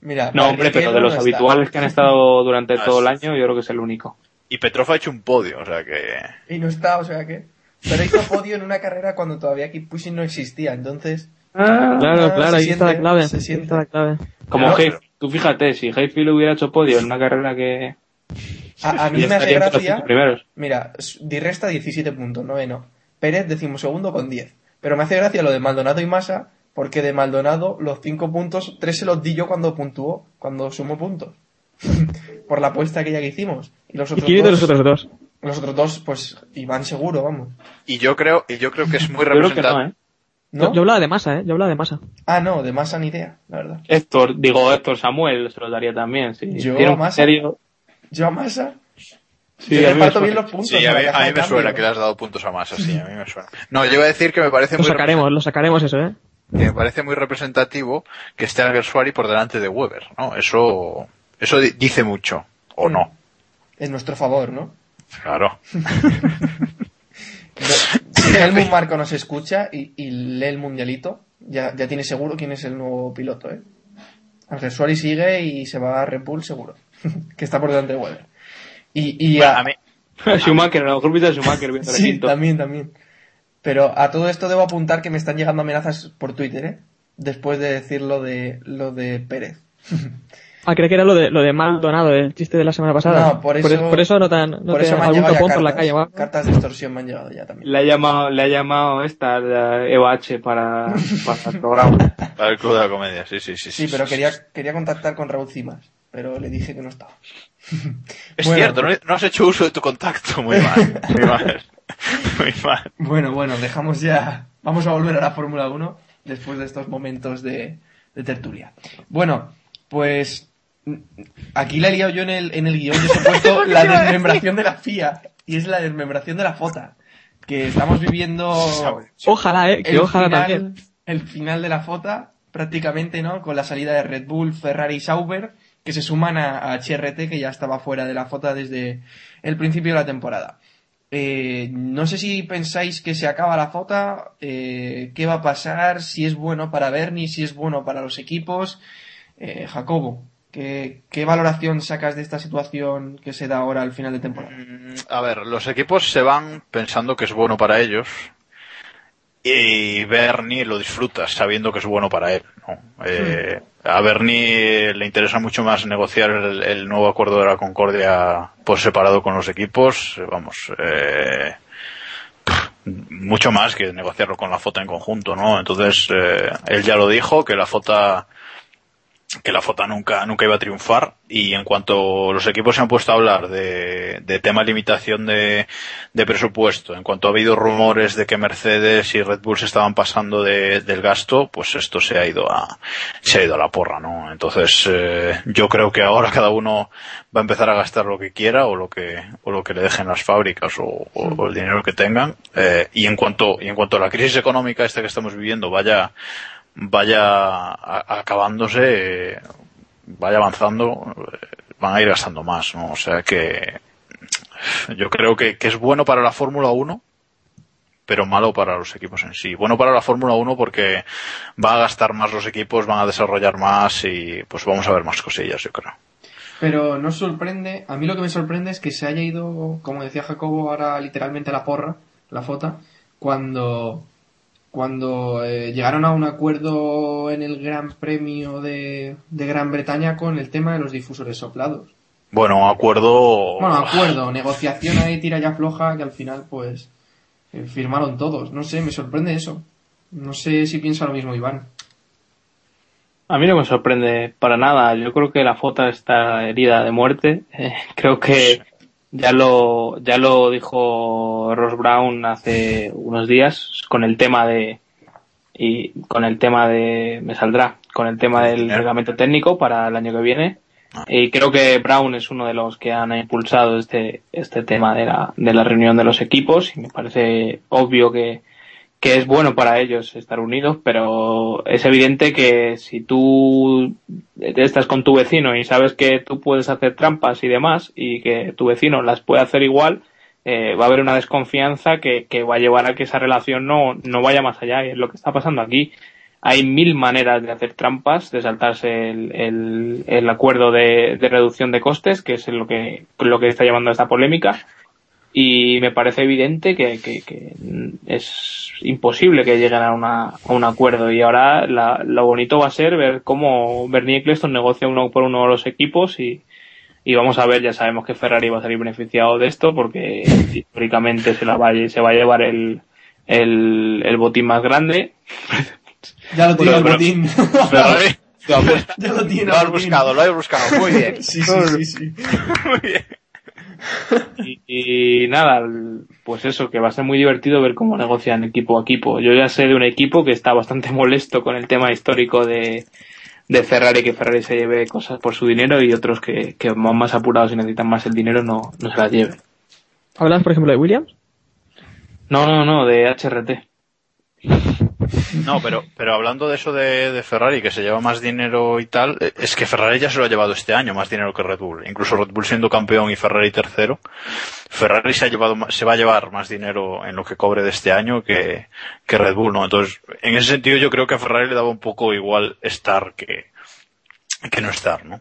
Speaker 2: Mira,
Speaker 4: No, hombre, pero de los
Speaker 2: no está.
Speaker 4: habituales que han estado durante
Speaker 5: Ah,
Speaker 4: todo el año, yo creo que es el único.
Speaker 5: Y Petrov ha hecho un podio, o sea que...
Speaker 2: Y no está, o sea que... Pero hizo podio en una carrera cuando todavía Keep Pushing no existía, entonces...
Speaker 4: Ah,
Speaker 6: Claro,
Speaker 2: Ah,
Speaker 6: claro,
Speaker 2: se
Speaker 6: ahí está la
Speaker 2: siente,
Speaker 6: clave.
Speaker 2: se siente.
Speaker 6: está la clave.
Speaker 4: como
Speaker 2: No,
Speaker 4: Heif- Tú fíjate, si Heifel hubiera hecho podio en una carrera que...
Speaker 2: A, a mí
Speaker 4: ya
Speaker 2: me hace gracia... Mira, Di Resta 17 puntos, noveno. Pérez decimosegundo con 10. Pero me hace gracia lo de Maldonado y Massa, porque de Maldonado los 5 puntos, 3 se los di yo cuando puntuó, cuando sumó puntos. (laughs) Por la apuesta aquella que hicimos. Y los
Speaker 6: ¿Y
Speaker 2: otros
Speaker 6: quién de
Speaker 2: dos,
Speaker 6: los otros dos?
Speaker 2: los otros dos, pues, Iván seguro, vamos.
Speaker 5: Y yo creo, y yo creo que es muy representativo.
Speaker 4: no, ¿eh?
Speaker 2: ¿No?
Speaker 6: Yo, yo hablaba de masa, ¿eh? Yo hablaba de masa.
Speaker 2: Ah, no, de Massa ni idea, la verdad.
Speaker 4: Héctor, digo Héctor Samuel, se los daría también. Sí.
Speaker 2: Yo,
Speaker 4: Tiene un
Speaker 2: Massa.
Speaker 4: criterio-
Speaker 2: Yo a Massa...
Speaker 4: Sí,
Speaker 2: yo
Speaker 4: a mí me
Speaker 2: reparto
Speaker 4: suena.
Speaker 2: bien los puntos.
Speaker 5: Sí, a mí, a
Speaker 2: de
Speaker 5: me
Speaker 2: cambio.
Speaker 5: suena que le has dado puntos a más, así, a mí me suena. (laughs) No, yo iba a decir que me parece
Speaker 6: Lo
Speaker 5: muy,
Speaker 6: sacaremos, lo sacaremos eso, ¿eh?
Speaker 5: que me parece muy representativo que esté Alguersuari por delante de Weber, ¿no? Eso, eso di- dice mucho, o
Speaker 2: Mm.
Speaker 5: no.
Speaker 2: En nuestro favor, ¿no?
Speaker 5: Claro. (laughs)
Speaker 2: Si Helmut Marco nos escucha y, y lee el mundialito, ya, ya tiene seguro quién es el nuevo piloto, ¿eh? Ángel Suárez sigue y se va a Red Bull seguro, (laughs) que está por delante de Weber. Y, y
Speaker 5: Bueno,
Speaker 2: a-
Speaker 5: a mí, (laughs)
Speaker 4: Schumacher, a lo mejor viste a Schumacher viendo
Speaker 2: sí,
Speaker 4: quinto.
Speaker 2: también, también. Pero a todo esto debo apuntar que me están llegando amenazas por Twitter, ¿eh? Después de decir lo de, lo de Pérez.
Speaker 6: Ah, creo que era lo de, lo de Maldonado, el chiste de la semana pasada.
Speaker 2: No, por eso,
Speaker 6: por eso no te han, no
Speaker 2: por
Speaker 6: te
Speaker 2: eso me han
Speaker 6: algún topón por la calle. ¿va?
Speaker 2: cartas de extorsión me han llegado ya también.
Speaker 4: Le ha llamado, le ha llamado esta, la Eva H para, para el programa. (laughs)
Speaker 5: para el Club de la Comedia, sí, sí, sí.
Speaker 2: Sí, pero quería, quería contactar con Raúl Cimas, pero le dije que no estaba. (laughs)
Speaker 5: Es
Speaker 2: Bueno,
Speaker 5: cierto, no, no has hecho uso de tu contacto, muy mal, muy mal. (laughs) muy mal.
Speaker 2: Bueno, bueno, dejamos ya. Vamos a volver a la Fórmula 1 después de estos momentos de, de tertulia. Bueno, pues aquí la he liado yo en el, en el guion y os he (laughs) puesto la desmembración de la FIA y es la desmembración de la FOTA. Que estamos viviendo
Speaker 6: Ojalá, eh, que ojalá
Speaker 2: final,
Speaker 6: también.
Speaker 2: el final de la FOTA, prácticamente, ¿no? Con la salida de Red Bull, Ferrari y Sauber, que se suman a, a HRT, que ya estaba fuera de la FOTA desde el principio de la temporada. Eh, no sé si pensáis que se acaba la FOTA, eh, qué va a pasar, si es bueno para Bernie, si es bueno para los equipos. Eh, Jacobo, ¿qué, ¿qué valoración sacas de esta situación que se da ahora al final de temporada?
Speaker 5: Mm, A ver, los equipos se van pensando que es bueno para ellos y Bernie lo disfruta sabiendo que es bueno para él. ¿no? Eh, a Bernie le interesa mucho más negociar el, nuevo acuerdo de la Concordia por separado con los equipos. Vamos, eh, mucho más que negociarlo con la FOTA en conjunto, ¿no? Entonces, eh, él ya lo dijo, que la FOTA que la FOTA nunca, nunca iba a triunfar. Y en cuanto los equipos se han puesto a hablar de, de tema limitación de, de presupuesto, en cuanto ha habido rumores de que Mercedes y Red Bull se estaban pasando de- del gasto, pues esto se ha ido a, se ha ido a la porra, ¿no? Entonces, eh, yo creo que ahora cada uno va a empezar a gastar lo que quiera o lo que, o lo que le dejen las fábricas o, o- el dinero que tengan, eh, y en cuanto, y en cuanto a la crisis económica esta que estamos viviendo vaya, vaya acabándose, vaya avanzando, van a ir gastando más, ¿no? O sea que yo creo que, que es bueno para la Fórmula 1, pero malo para los equipos en sí. Bueno para la Fórmula 1 porque va a gastar más los equipos, van a desarrollar más y pues vamos a ver más cosillas, yo creo.
Speaker 2: Pero no sorprende, a mí lo que me sorprende es que se haya ido, como decía Jacobo, ahora literalmente a la porra, la fota, cuando, cuando eh, llegaron a un acuerdo en el Gran Premio de, de Gran Bretaña con el tema de los difusores soplados.
Speaker 5: Bueno, acuerdo.
Speaker 2: Bueno, acuerdo, negociación ahí tira ya floja que al final pues eh, firmaron todos. No sé, me sorprende eso. No sé si piensa lo mismo Iván.
Speaker 4: A mí no me sorprende para nada. Yo creo que la foto está herida de muerte. (laughs) Eh, creo que ya lo, ya lo dijo Ross Brown hace unos días con el tema de, y con el tema de, me saldrá, con el tema del reglamento técnico para el año que viene. Y creo que Brown es uno de los que han impulsado este, este tema de la, de la reunión de los equipos y me parece obvio que, que es bueno para ellos estar unidos, pero es evidente que si tú estás con tu vecino y sabes que tú puedes hacer trampas y demás y que tu vecino las puede hacer igual, eh, va a haber una desconfianza que, va a llevar a que esa relación no, no vaya más allá y es lo que está pasando aquí. Hay mil maneras de hacer trampas, de saltarse el, el, el acuerdo de, de reducción de costes, que es lo que, lo que está llevando a esta polémica y me parece evidente que, que, que es imposible que lleguen a, una, a un acuerdo y ahora la- lo bonito va a ser ver cómo Bernie Eccleston negocia uno por uno los equipos y, y vamos a ver, ya sabemos que Ferrari va a salir beneficiado de esto porque históricamente se, la va, a- se va a llevar el, el, el botín más grande. (laughs)
Speaker 2: Ya lo tiene el
Speaker 5: pero-
Speaker 2: botín.
Speaker 5: Pero, pues, (laughs)
Speaker 2: ya lo tiene
Speaker 5: lo has buscado, lo has buscado. Muy bien.
Speaker 2: Sí, sí, sí, sí. (laughs)
Speaker 5: Muy bien. (laughs)
Speaker 4: Y, y nada, pues eso, que va a ser muy divertido ver cómo negocian equipo a equipo. Yo ya sé de un equipo que está bastante (laughs) molesto con el tema histórico de, de Ferrari, que Ferrari se lleve cosas por su dinero y otros que, que van más apurados y necesitan más el dinero no, no se las lleven.
Speaker 6: ¿Hablas, por ejemplo, de Williams?
Speaker 4: No, no, no, de HRT. (laughs) (laughs)
Speaker 5: No, pero, pero hablando de eso de, de Ferrari, que se lleva más dinero y tal, eh, es que Ferrari ya se lo ha llevado este año, más dinero que Red Bull. Incluso Red Bull siendo campeón y Ferrari tercero, Ferrari se ha llevado, se va a llevar más dinero en lo que cobre de este año que, que Red Bull, ¿no? Entonces, en ese sentido yo creo que a Ferrari le daba un poco igual estar que, que no estar, ¿no?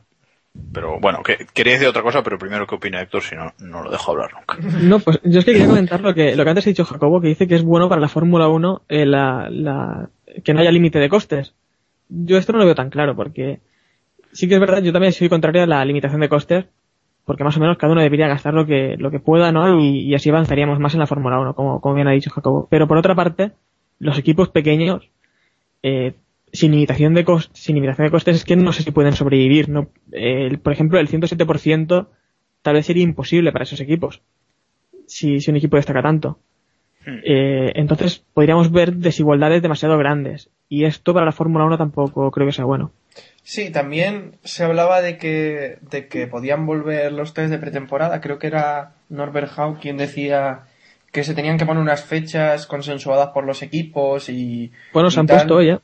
Speaker 5: Pero bueno, que, quería decir otra cosa, pero primero qué opina Héctor, si no, no lo dejo hablar nunca.
Speaker 6: No, pues yo es que quería comentar lo que, lo que antes ha dicho Jacobo, que dice que es bueno para la Fórmula 1 eh, la, la, que no haya límite de costes. Yo esto no lo veo tan claro, porque sí que es verdad, yo también soy contrario a la limitación de costes, porque más o menos cada uno debería gastar lo que, lo que pueda, ¿no? Y, así avanzaríamos más en la Fórmula 1, como, como bien ha dicho Jacobo. Pero por otra parte, los equipos pequeños, eh, sin limitación de costes, sin limitación de costes es que no sé si pueden sobrevivir, ¿no? El- por ejemplo, el 107% tal vez sería imposible para esos equipos. Si, si un equipo destaca tanto. Eh, entonces podríamos ver desigualdades demasiado grandes. Y esto para la Fórmula 1 tampoco creo que sea bueno.
Speaker 2: Sí, también se hablaba de que, de que podían volver los test de pretemporada. Creo que era Norbert Hau quien decía que se tenían que poner unas fechas consensuadas por los equipos y.
Speaker 6: Bueno,
Speaker 2: y
Speaker 6: se han
Speaker 2: tal.
Speaker 6: puesto ya.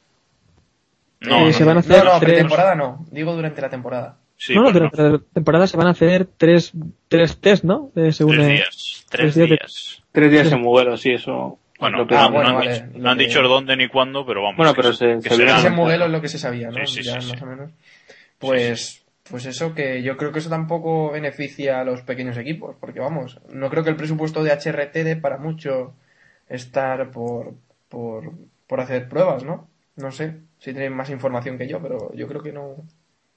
Speaker 5: No,
Speaker 6: Eh,
Speaker 5: no,
Speaker 6: se van a
Speaker 2: No,
Speaker 6: hacer
Speaker 2: no,
Speaker 6: tres-
Speaker 2: pretemporada no. Digo durante la temporada.
Speaker 5: sí,
Speaker 6: no, no,
Speaker 5: no.
Speaker 6: durante la temporada se van a hacer tres, tres test, ¿no? Eh, según
Speaker 5: Tres días. Tres
Speaker 6: tres días.
Speaker 4: Tres días
Speaker 6: Sí.
Speaker 4: en Mugello, sí, eso.
Speaker 5: Bueno,
Speaker 2: Ah,
Speaker 5: no,
Speaker 2: bueno,
Speaker 5: no han
Speaker 2: vale,
Speaker 5: dicho, no han
Speaker 2: que-
Speaker 5: dicho dónde ni cuándo, pero vamos.
Speaker 4: Bueno,
Speaker 5: que-
Speaker 4: pero se-
Speaker 5: que
Speaker 4: se
Speaker 2: Mugello es lo que se sabía, ¿no?
Speaker 5: Sí, sí,
Speaker 2: ya
Speaker 5: sí, sí.
Speaker 2: más o menos. Pues, pues eso que yo creo que eso tampoco beneficia a los pequeños equipos, porque vamos, no creo que el presupuesto de HRT dé para mucho estar por, por, por hacer pruebas, ¿no? No sé si tenéis más información que yo, pero yo creo que no.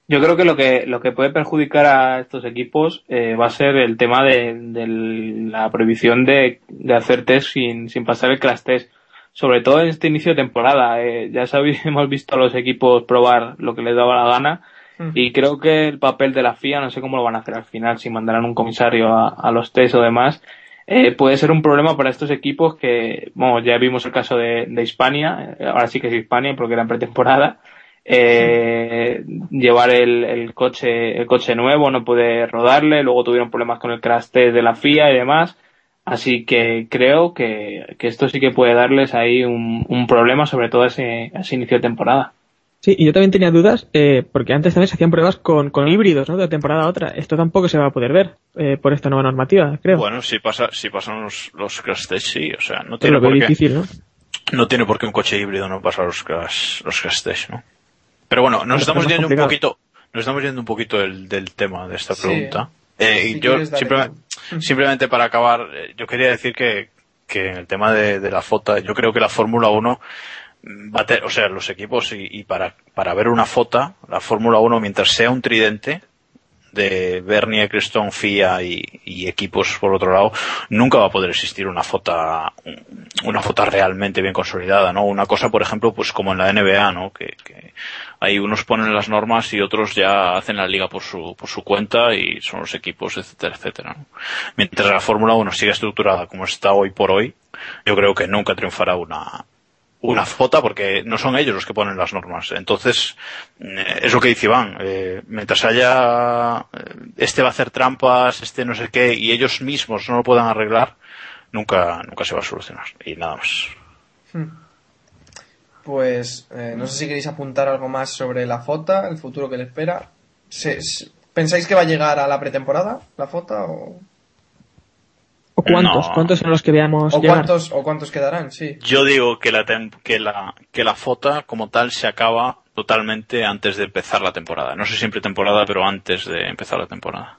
Speaker 4: Yo creo que lo que lo que puede perjudicar a estos equipos eh, va a ser el tema de, de la prohibición de, de hacer test sin, sin pasar el crash test. Sobre todo en este inicio de temporada. Eh, ya sabéis, (laughs) hemos visto a los equipos probar lo que les daba la gana. Y creo que el papel de la FIA, no sé cómo lo van a hacer al final, si mandarán un comisario a, a los test o demás, eh, puede ser un problema para estos equipos que, bueno, ya vimos el caso de, de Hispania, eh, ahora sí que es Hispania porque era en pretemporada, eh, llevar el, el coche, el coche nuevo, no puede rodarle, luego tuvieron problemas con el crash test de la FIA y demás, así que creo que, que esto sí que puede darles ahí un, un problema, sobre todo ese, ese inicio de temporada.
Speaker 6: Sí, y yo también tenía dudas, eh, porque antes también se hacían pruebas con, con híbridos, ¿no? De temporada a otra. Esto tampoco se va a poder ver, eh, por esta nueva normativa, creo.
Speaker 5: Bueno, si pasa, si pasan los, los crash test, sí, o sea, no
Speaker 6: Pero
Speaker 5: tiene por qué.
Speaker 6: difícil, ¿no?
Speaker 5: No tiene por qué un coche híbrido no pasar los crash, los crash test, ¿no? Pero bueno, nos
Speaker 6: Es
Speaker 5: estamos yendo un poquito, nos estamos yendo un poquito del, del tema de esta
Speaker 2: Sí.
Speaker 5: pregunta. Eh,
Speaker 2: Si
Speaker 5: y yo (laughs) simplemente para acabar, eh, yo quería decir que, que en el tema de, de la FOTA, yo creo que la Fórmula 1 va a o sea, los equipos y, y para, para ver una FOTA, la Fórmula 1, mientras sea un tridente, de Bernie Eccleston, FIA y, equipos por otro lado, nunca va a poder existir una fota, una fota realmente bien consolidada, ¿no? Una cosa, por ejemplo, pues como en la NBA, ¿no? Que, ahí unos ponen las normas y otros ya hacen la liga por su, por su cuenta y son los equipos, etcétera, etcétera. Mientras la Fórmula 1 siga estructurada como está hoy por hoy, yo creo que nunca triunfará una, una fota porque no son ellos los que ponen las normas. Entonces, eh, es lo que dice Iván, eh, mientras haya, eh, este va a hacer trampas, este no sé qué, y ellos mismos no lo puedan arreglar, nunca, nunca se va a solucionar. Y nada más.
Speaker 2: Pues eh, no sé si queréis apuntar algo más sobre la FOTA, el futuro que le espera. ¿Pensáis que va a llegar a la pretemporada la FOTA o,
Speaker 6: ¿O cuántos?
Speaker 5: No.
Speaker 6: ¿Cuántos son los que veamos
Speaker 2: o
Speaker 6: llegar?
Speaker 2: cuántos o cuántos quedarán? Sí.
Speaker 5: Yo digo que la, que la, que la fota como tal se acaba totalmente antes de empezar la temporada. No sé siempre temporada, pero antes de empezar la temporada.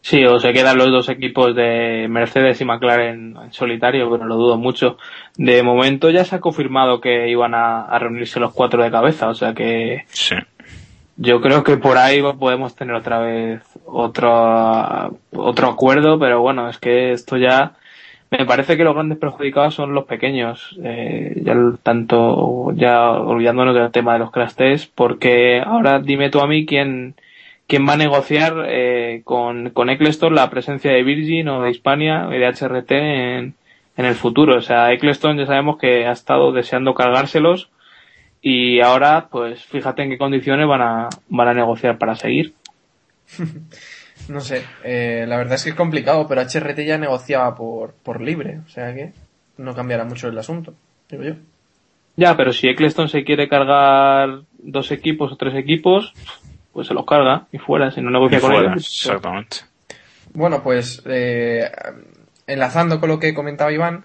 Speaker 4: Sí, o se quedan los dos equipos de Mercedes y McLaren en solitario, pero lo dudo mucho. De momento ya se ha confirmado que iban a, a reunirse los cuatro de cabeza, o sea que
Speaker 5: Sí.
Speaker 4: yo creo que por ahí podemos tener otra vez otro, otro acuerdo, pero bueno, es que esto ya me parece que los grandes perjudicados son los pequeños, eh, ya tanto ya olvidándonos del tema de los crash test, porque ahora dime tú a mí quién, quién va a negociar eh, con, con Eccleston la presencia de Virgin o de Hispania y de HRT en, en el futuro. O sea, Eccleston ya sabemos que ha estado deseando cargárselos y ahora, pues fíjate en qué condiciones van a, van a negociar para seguir. (laughs)
Speaker 2: No sé, eh, la verdad es que es complicado, pero HRT ya negociaba por, por libre, o sea que no cambiará mucho el asunto, digo yo.
Speaker 4: Ya, pero si Eccleston se quiere cargar dos equipos o tres equipos, pues se los carga y fuera, si no negocia
Speaker 5: Y
Speaker 4: con
Speaker 5: fuera,
Speaker 4: ellos.
Speaker 5: exactamente.
Speaker 2: Bueno, pues eh, enlazando con lo que comentaba Iván,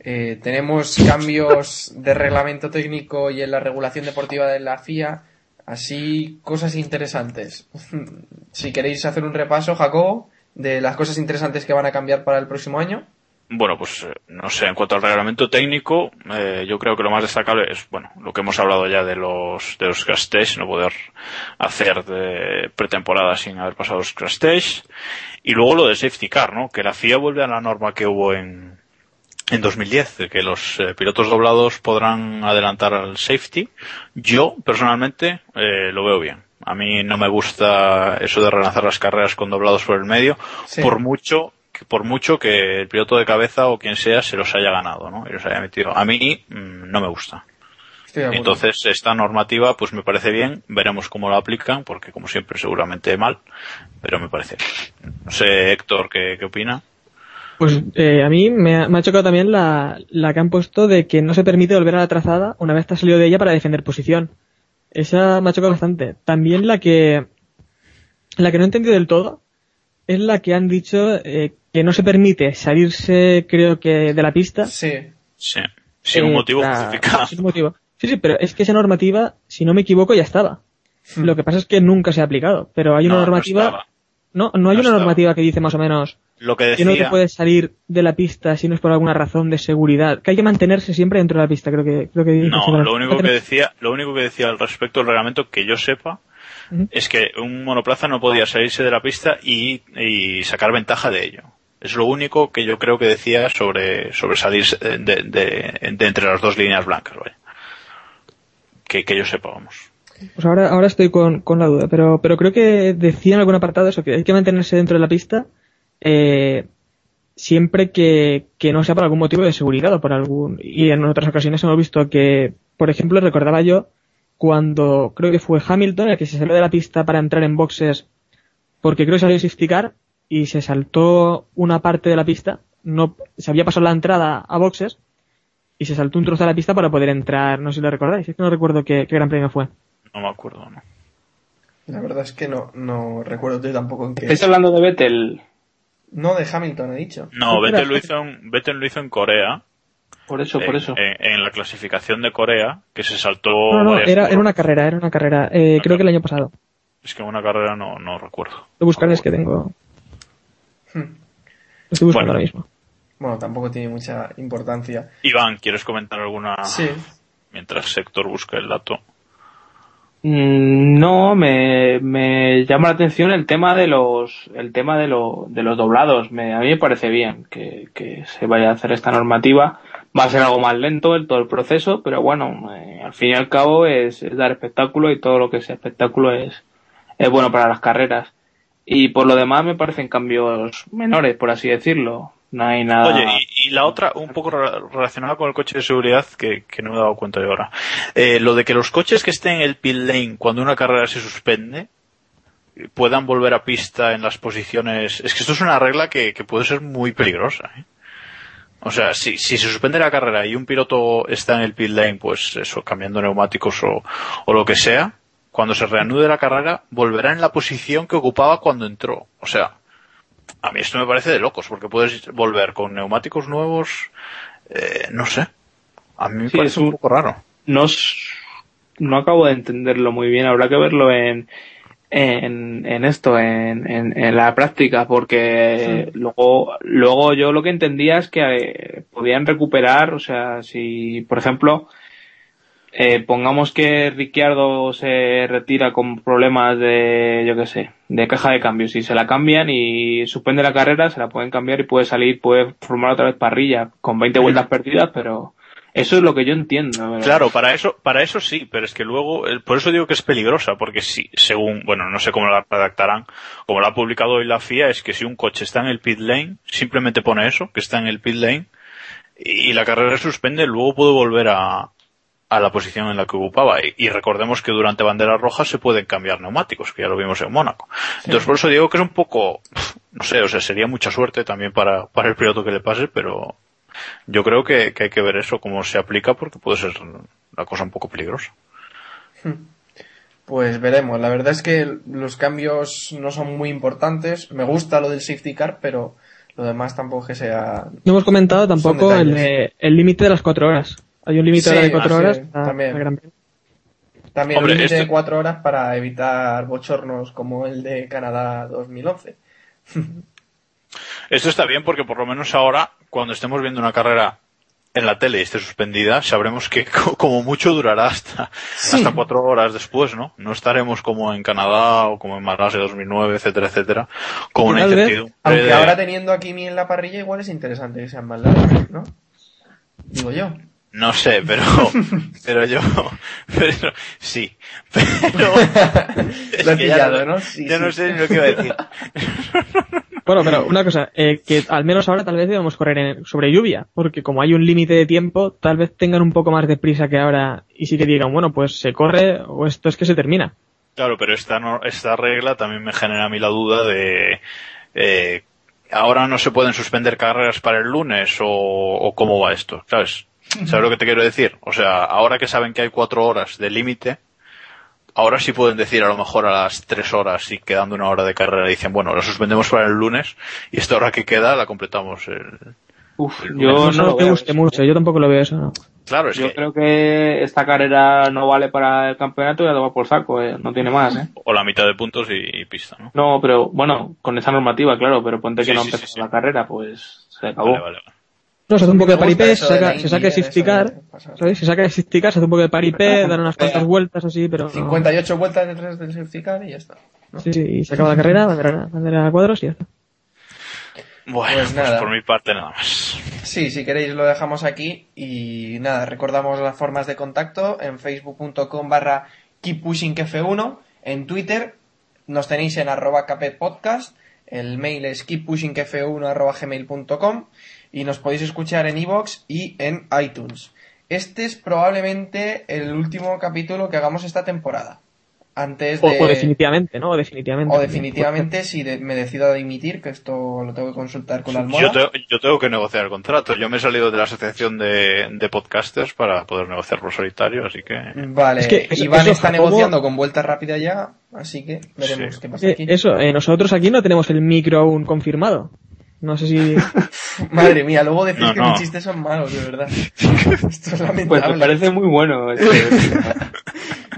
Speaker 2: eh, tenemos cambios de reglamento técnico y en la regulación deportiva de la FIA, así cosas interesantes. (laughs) si queréis hacer un repaso, Jacobo, de las cosas interesantes que van a cambiar para el próximo año.
Speaker 5: Bueno, pues eh, no sé, en cuanto al reglamento técnico, eh, yo creo que lo más destacable es, bueno, lo que hemos hablado ya de los, de los crash tests, no poder hacer de pretemporada sin haber pasado los crash tests. Y luego lo de safety car, ¿no? Que la FIA vuelve a la norma que hubo en, en 2010, de que los eh, pilotos doblados podrán adelantar al safety. Yo, personalmente, eh, lo veo bien. A mí no me gusta eso de relanzar las carreras con doblados por el medio,
Speaker 2: Sí.
Speaker 5: por mucho que por mucho que el piloto de cabeza o quien sea se los haya ganado, ¿no? Y los haya metido. A mí mm, no me gusta. Entonces, esta normativa, pues me parece bien. Veremos cómo la aplican, porque como siempre, seguramente mal. Pero me parece. No sé, Héctor, ¿qué, qué opina?
Speaker 6: Pues eh, a mí me ha, me ha chocado también la, la que han puesto de que no se permite volver a la trazada una vez te has salido de ella para defender posición. Esa me ha chocado bastante. También la que la que no he entendido del todo es la que han dicho eh, que no se permite salirse, creo que, de la pista.
Speaker 2: Sí.
Speaker 5: Sí. Sin un
Speaker 6: eh,
Speaker 5: motivo justificado.
Speaker 6: sin un motivo. Sí, sí, pero es que esa normativa, si no me equivoco, ya estaba.
Speaker 2: Hmm.
Speaker 6: Lo que pasa es que nunca se ha aplicado. Pero hay una
Speaker 5: No, no
Speaker 6: normativa. No, no hay
Speaker 5: No
Speaker 6: una normativa que dice más o menos
Speaker 5: Lo que
Speaker 6: que no te puedes salir de la pista si no es por alguna razón de seguridad. Que hay que mantenerse siempre dentro de la pista, creo que, creo que dice
Speaker 5: no, lo único que decía, lo único que decía al respecto del reglamento que yo sepa es que un monoplaza no podía salirse de la pista y, y sacar ventaja de ello. Es lo único que yo creo que decía sobre, sobre salirse de, de- de- de entre las dos líneas blancas, vaya. Que, que yo sepa, vamos.
Speaker 6: Pues ahora, ahora estoy con, con la duda, pero, pero creo que decía en algún apartado eso, que hay que mantenerse dentro de la pista eh, siempre que, no sea por algún motivo de seguridad o por algún... Y en otras ocasiones hemos visto que, por ejemplo, recordaba yo cuando creo que fue Hamilton el que se salió de la pista para entrar en boxes porque creo que salió safety car y se saltó una parte de la pista, no se había pasado la entrada a boxes y se saltó un trozo de la pista para poder entrar, no sé si lo recordáis, es que no recuerdo qué, qué gran premio fue.
Speaker 5: No me acuerdo, ¿no?
Speaker 2: La verdad es que no, no recuerdo yo tampoco en qué.
Speaker 4: ¿Estáis hablando de Vettel?
Speaker 2: No, de Hamilton, he dicho.
Speaker 5: No. Vettel lo hizo en, Vettel lo hizo en Corea.
Speaker 4: Por eso, por eso.
Speaker 5: En, en la clasificación de Corea, que se saltó.
Speaker 6: No, era, era una carrera, era una carrera. Eh, creo que el año pasado.
Speaker 5: Es que una carrera no, no recuerdo.
Speaker 6: Voy a buscar, es que tengo.
Speaker 2: Hmm.
Speaker 6: Lo estoy buscando
Speaker 5: Bueno.
Speaker 6: ahora mismo.
Speaker 2: Bueno, tampoco tiene mucha importancia.
Speaker 5: Iván, ¿quieres comentar alguna
Speaker 2: Sí.
Speaker 5: mientras Héctor busca el dato?
Speaker 4: Mm, No, me, me llama la atención el tema de los, el tema de, lo, de los doblados. Me, a mí me parece bien que, que se vaya a hacer esta normativa. Va a ser algo más lento en todo el proceso, pero bueno, eh, al fin y al cabo es, es dar espectáculo y todo lo que sea espectáculo es, es bueno para las carreras. Y por lo demás me parecen cambios menores, por así decirlo. No hay nada.
Speaker 5: Y, la otra, un poco re- relacionada con el coche de seguridad, que, que no me he dado cuenta de ahora. Eh, lo de que los coches que estén en el pit lane cuando una carrera se suspende eh, puedan volver a pista en las posiciones. Es que esto es una regla que, que puede ser muy peligrosa. ¿eh? O sea, si, si se suspende la carrera y un piloto está en el pit lane, pues eso, cambiando neumáticos o, o lo que sea, cuando se reanude la carrera, volverá en la posición que ocupaba cuando entró. O sea, a mí esto me parece de locos, porque puedes volver con neumáticos nuevos, eh, no sé. A mí me
Speaker 4: Sí,
Speaker 5: parece
Speaker 4: es un-
Speaker 5: un poco raro.
Speaker 4: no, no acabo de entenderlo muy bien. Habrá que verlo en, en, en esto, en, en, en la práctica, porque luego, luego yo lo que entendía es que eh, podían recuperar, o sea, si, por ejemplo, eh, pongamos que Ricciardo se retira con problemas de, yo qué sé, de caja de cambios y se la cambian y suspende la carrera, se la pueden cambiar y puede salir, puede formar otra vez parrilla con 20 vueltas perdidas, pero eso es lo que yo entiendo.
Speaker 5: Claro, para eso, para eso sí, pero es que luego, por eso digo que es peligrosa, porque si, según, bueno, no sé cómo la redactarán, como lo ha publicado hoy la FIA, es que si un coche está en el pit lane, simplemente pone eso, que está en el pit lane, y la carrera suspende, luego puede volver a, a la posición en la que ocupaba. Y, y recordemos que durante banderas rojas se pueden cambiar neumáticos, que ya lo vimos en Mónaco. Entonces por eso digo que es un poco, no sé, o sea, sería mucha suerte también para, para el piloto que le pase, pero yo creo que, que hay que ver eso, cómo se aplica, porque puede ser una cosa un poco peligrosa.
Speaker 2: Pues veremos. La verdad es que los cambios no son muy importantes. Me gusta lo del safety car, pero lo demás tampoco que sea.
Speaker 6: No hemos comentado tampoco de- el límite de las cuatro horas. Hay un límite
Speaker 2: Sí,
Speaker 6: de cuatro
Speaker 2: ah, sí,
Speaker 6: horas.
Speaker 2: también.
Speaker 6: a Gran Premio.
Speaker 2: También
Speaker 5: Hombre,
Speaker 2: un límite
Speaker 5: este-
Speaker 2: de cuatro horas para evitar bochornos como el de Canadá 2011.
Speaker 5: Esto está bien porque por lo menos ahora, cuando estemos viendo una carrera en la tele y esté suspendida, sabremos que (laughs) co- como mucho durará hasta, hasta cuatro horas después, ¿no? No estaremos como en Canadá o como en Malasia 2009, etcétera, etcétera, con una incertidumbre.
Speaker 2: Aunque
Speaker 5: de-
Speaker 2: ahora teniendo a Kimi en la parrilla, igual es interesante que sean más largas, ¿no? Digo yo.
Speaker 5: No sé, pero, (laughs) pero yo, (laughs) pero, sí, pero, (laughs)
Speaker 2: Lo he
Speaker 5: ya no-
Speaker 2: ¿no? Sí,
Speaker 5: ya
Speaker 2: sí.
Speaker 5: no sé ni lo que iba a decir.
Speaker 6: Bueno, pero una cosa, eh, que al menos ahora tal vez debemos correr en- sobre lluvia, porque como hay un límite de tiempo, tal vez tengan un poco más de prisa que ahora y sí que digan, bueno, pues se corre o esto es que se termina.
Speaker 5: Claro, pero esta, no- esta regla también me genera a mí la duda de eh, ahora no se pueden suspender carreras para el lunes o, o cómo va esto, ¿sabes? (laughs) ¿Sabes lo que te quiero decir? O sea, ahora que saben que hay cuatro horas de límite, ahora sí pueden decir a lo mejor a las tres horas y quedando una hora de carrera dicen, bueno, lo suspendemos para el lunes y esta hora que queda la completamos el...
Speaker 4: Uf,
Speaker 5: El
Speaker 4: yo no
Speaker 6: me guste mucho, yo tampoco lo veo eso, ¿no?
Speaker 5: Claro, es
Speaker 4: Yo
Speaker 5: que...
Speaker 4: creo que esta carrera no vale para el campeonato y a tomar por saco, eh, no tiene más, ¿eh?
Speaker 5: O la mitad de puntos y, y pista, ¿no?
Speaker 4: No, pero bueno, con esa normativa, claro, pero ponte que
Speaker 5: Sí,
Speaker 4: no
Speaker 5: sí,
Speaker 4: empezó
Speaker 5: sí, sí.
Speaker 4: la carrera, pues se acabó.
Speaker 5: Vale, vale, vale.
Speaker 6: No, se hace un poco de paripé, se saca, se saca safety car. ¿sabes? Se saca el safety car, se hace un poco de paripé, dan unas cuantas vueltas así, pero... no.
Speaker 2: 58 vueltas detrás del safety car y ya está.
Speaker 6: Sí, sí, y se acaba la carrera, bandera, bandera a cuadros y ya está.
Speaker 5: Bueno,
Speaker 2: Pues
Speaker 5: pues,
Speaker 2: nada.
Speaker 5: por mi parte nada más.
Speaker 2: Sí, si queréis lo dejamos aquí y nada, recordamos las formas de contacto en facebook.com barra keeppushingf1, en Twitter nos tenéis en arroba podcast, el mail es keeppushingf1 arroba gmail.com y nos podéis escuchar en iVoox y en iTunes. Este es probablemente el último capítulo que hagamos esta temporada. Antes
Speaker 6: O,
Speaker 2: de...
Speaker 6: o definitivamente, ¿no? O definitivamente.
Speaker 2: o definitivamente si de- me decido a dimitir, que esto lo tengo que consultar con la almohada.
Speaker 5: Yo, te- yo tengo que negociar el contrato. Yo me he salido de la asociación de, de podcasters para poder negociar por solitario, así que...
Speaker 2: Vale,
Speaker 6: Es que eso-
Speaker 2: Iván
Speaker 6: eso,
Speaker 2: está
Speaker 6: Jacobo-
Speaker 2: negociando con vuelta rápida ya, así que veremos
Speaker 5: Sí.
Speaker 2: qué pasa
Speaker 6: Eh,
Speaker 2: aquí.
Speaker 6: eso, eh, nosotros aquí no tenemos el micro aún confirmado. No sé si... (laughs)
Speaker 2: Madre mía, luego decís
Speaker 5: No,
Speaker 2: que
Speaker 5: no.
Speaker 2: mis chistes son malos, de verdad. (laughs) Esto es
Speaker 4: Pues
Speaker 2: lamentable.
Speaker 4: me parece muy bueno. este- (laughs)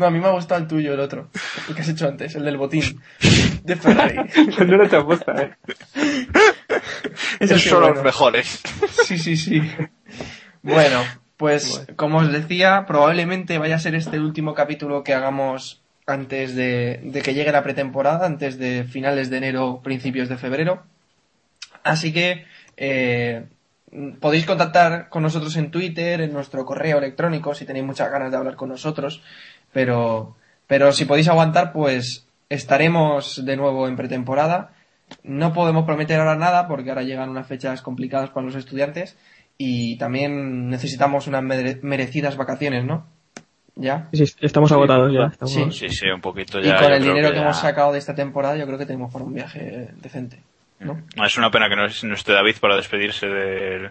Speaker 2: No, a mí me ha gustado el tuyo, el otro. El que has hecho antes, el del botín. De Ferrari.
Speaker 4: no lo te apuesta, eh.
Speaker 2: Eso
Speaker 5: Esos son
Speaker 2: bueno.
Speaker 5: los mejores.
Speaker 2: Sí, sí, sí. Bueno, pues como os decía, probablemente vaya a ser este el último capítulo que hagamos antes de, de que llegue la pretemporada, antes de finales de enero, principios de febrero. Así que eh, podéis contactar con nosotros en Twitter, en nuestro correo electrónico, si tenéis muchas ganas de hablar con nosotros. Pero, pero si podéis aguantar, pues estaremos de nuevo en pretemporada. No podemos prometer ahora nada porque ahora llegan unas fechas complicadas para los estudiantes y también necesitamos unas mere- merecidas vacaciones, ¿no? ¿Ya?
Speaker 6: Sí, estamos agotados ya. Estamos...
Speaker 2: Sí.
Speaker 5: Sí, sí, un poquito
Speaker 2: Y
Speaker 5: ya.
Speaker 2: con
Speaker 5: yo
Speaker 2: el dinero que,
Speaker 5: ya-
Speaker 2: hemos sacado de esta temporada, yo creo que tenemos para un viaje decente, ¿no?
Speaker 5: Es una pena que no, es- no esté David para despedirse del,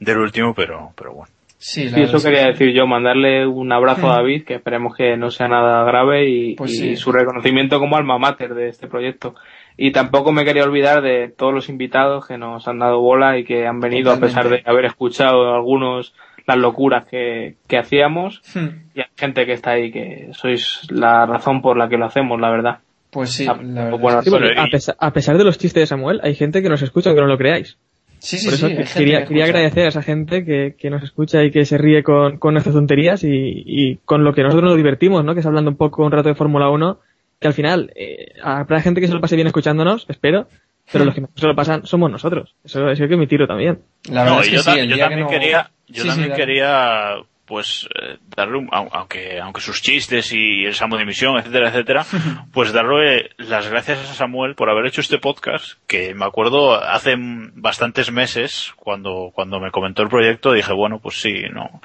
Speaker 5: del último, pero, pero bueno.
Speaker 2: Sí,
Speaker 4: eso
Speaker 2: es que
Speaker 4: quería
Speaker 2: sí.
Speaker 4: decir yo, mandarle un abrazo a David, que esperemos que no sea nada grave y,
Speaker 2: Pues
Speaker 4: y
Speaker 2: sí.
Speaker 4: su reconocimiento como alma mater de este proyecto. Y tampoco me quería olvidar de todos los invitados que nos han dado bola y que han venido a pesar de haber escuchado algunos las locuras que, que hacíamos
Speaker 2: Hmm,
Speaker 4: y hay gente que está ahí que sois la razón por la que lo hacemos, la verdad.
Speaker 2: Pues sí,
Speaker 4: Ah,
Speaker 2: la verdad.
Speaker 4: bueno,
Speaker 2: es que
Speaker 6: Sí, porque
Speaker 5: Pero,
Speaker 6: a, pesar, a pesar de los chistes de Samuel, hay gente que nos escucha, aunque no lo creáis.
Speaker 2: sí, sí,
Speaker 6: Por eso
Speaker 2: sí,
Speaker 6: quería,
Speaker 2: que
Speaker 6: quería
Speaker 2: escucha.
Speaker 6: agradecer a esa gente que, que nos escucha y que se ríe con, con nuestras tonterías y, y con lo que nosotros nos divertimos, ¿no? Que es hablando un poco un rato de Fórmula 1, que al final eh, habrá gente que se lo pase bien escuchándonos, espero, pero los que se lo pasan somos nosotros. Eso, eso hay que admitirlo también.
Speaker 2: La verdad
Speaker 5: No,
Speaker 2: es que
Speaker 5: yo,
Speaker 2: sí,
Speaker 5: ta-
Speaker 2: el
Speaker 5: yo
Speaker 2: día que
Speaker 5: también
Speaker 2: no-
Speaker 5: quería, yo
Speaker 2: Sí, sí,
Speaker 5: también quería, pues, eh, darle un, au- aunque, aunque sus chistes y el Samo de emisión, etcétera, etcétera, (laughs) pues darle las gracias a Samuel por haber hecho este podcast, que me acuerdo hace bastantes meses, cuando, cuando me comentó el proyecto, dije, bueno, pues sí, no,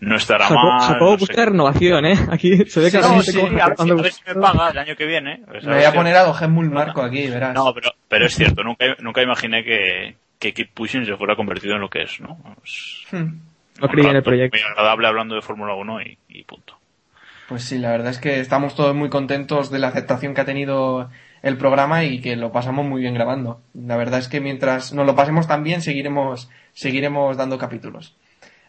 Speaker 5: no estará
Speaker 6: Jacobo,
Speaker 5: mal.
Speaker 6: Jacobo
Speaker 5: no
Speaker 6: busca renovación, ¿eh? Aquí se ve que
Speaker 2: no, sí,
Speaker 5: a ver, si,
Speaker 6: Fernando
Speaker 5: a ver si me paga el año que viene. pues,
Speaker 2: Me voy a poner a Dogen Marco aquí, verás.
Speaker 5: No, pero, pero es cierto, nunca, nunca imaginé que, que Keep Pushing se fuera convertido en lo que es, ¿no? Es
Speaker 2: Hmm.
Speaker 6: No creía en el proyecto.
Speaker 5: Muy agradable hablando de Fórmula 1 y, y punto.
Speaker 2: Pues sí, la verdad es que estamos todos muy contentos de la aceptación que ha tenido el programa y que lo pasamos muy bien grabando. La verdad es que mientras nos lo pasemos tan bien, seguiremos, seguiremos dando capítulos.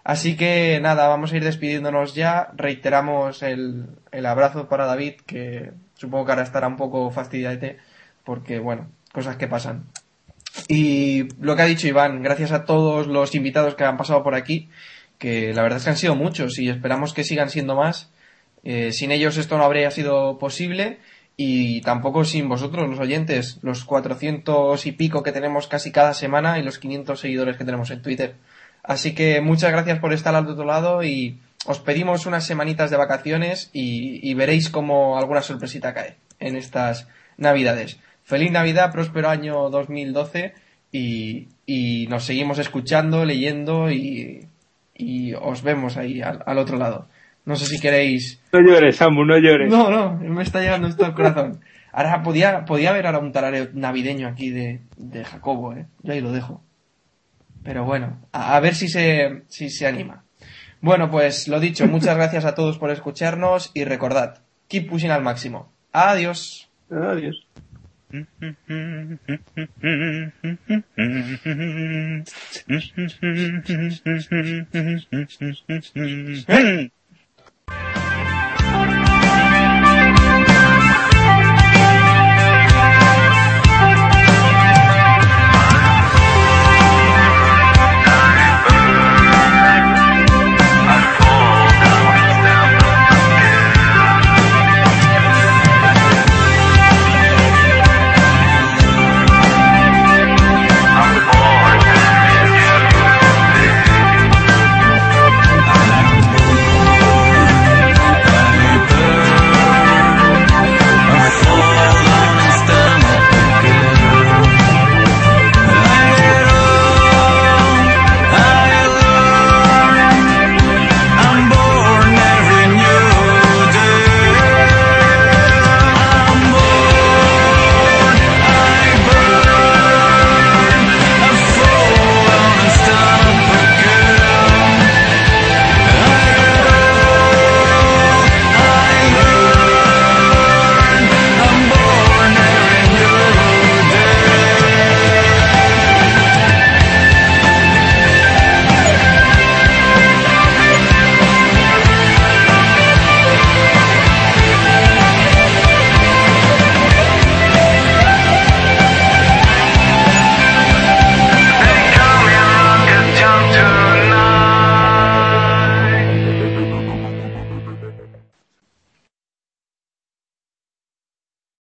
Speaker 2: Así que nada, vamos a ir despidiéndonos ya. Reiteramos el, el abrazo para David, que supongo que ahora estará un poco fastidiate, porque bueno, cosas que pasan. Y lo que ha dicho Iván, gracias a todos los invitados que han pasado por aquí, que la verdad es que han sido muchos y esperamos que sigan siendo más. Eh, sin ellos esto no habría sido posible y tampoco sin vosotros, los oyentes, los 400 y pico que tenemos casi cada semana y los 500 seguidores que tenemos en Twitter. Así que muchas gracias por estar al otro lado y os pedimos unas semanitas de vacaciones y, veréis cómo alguna sorpresita cae en estas navidades. feliz Navidad, próspero año 2012 y, y nos seguimos escuchando, leyendo y, y os vemos ahí al, al otro lado. No sé si queréis...
Speaker 5: No llores, Samu, no llores.
Speaker 2: No, no, me está llegando esto al corazón. Ahora podía, podía haber ahora un tarareo navideño aquí de, de Jacobo, ¿eh? Yo ahí lo dejo. Pero bueno, a, a ver si se, si se anima. Bueno, pues lo dicho, muchas gracias a todos por escucharnos y recordad, keep pushing al máximo. Adiós.
Speaker 5: Adiós.
Speaker 7: はい。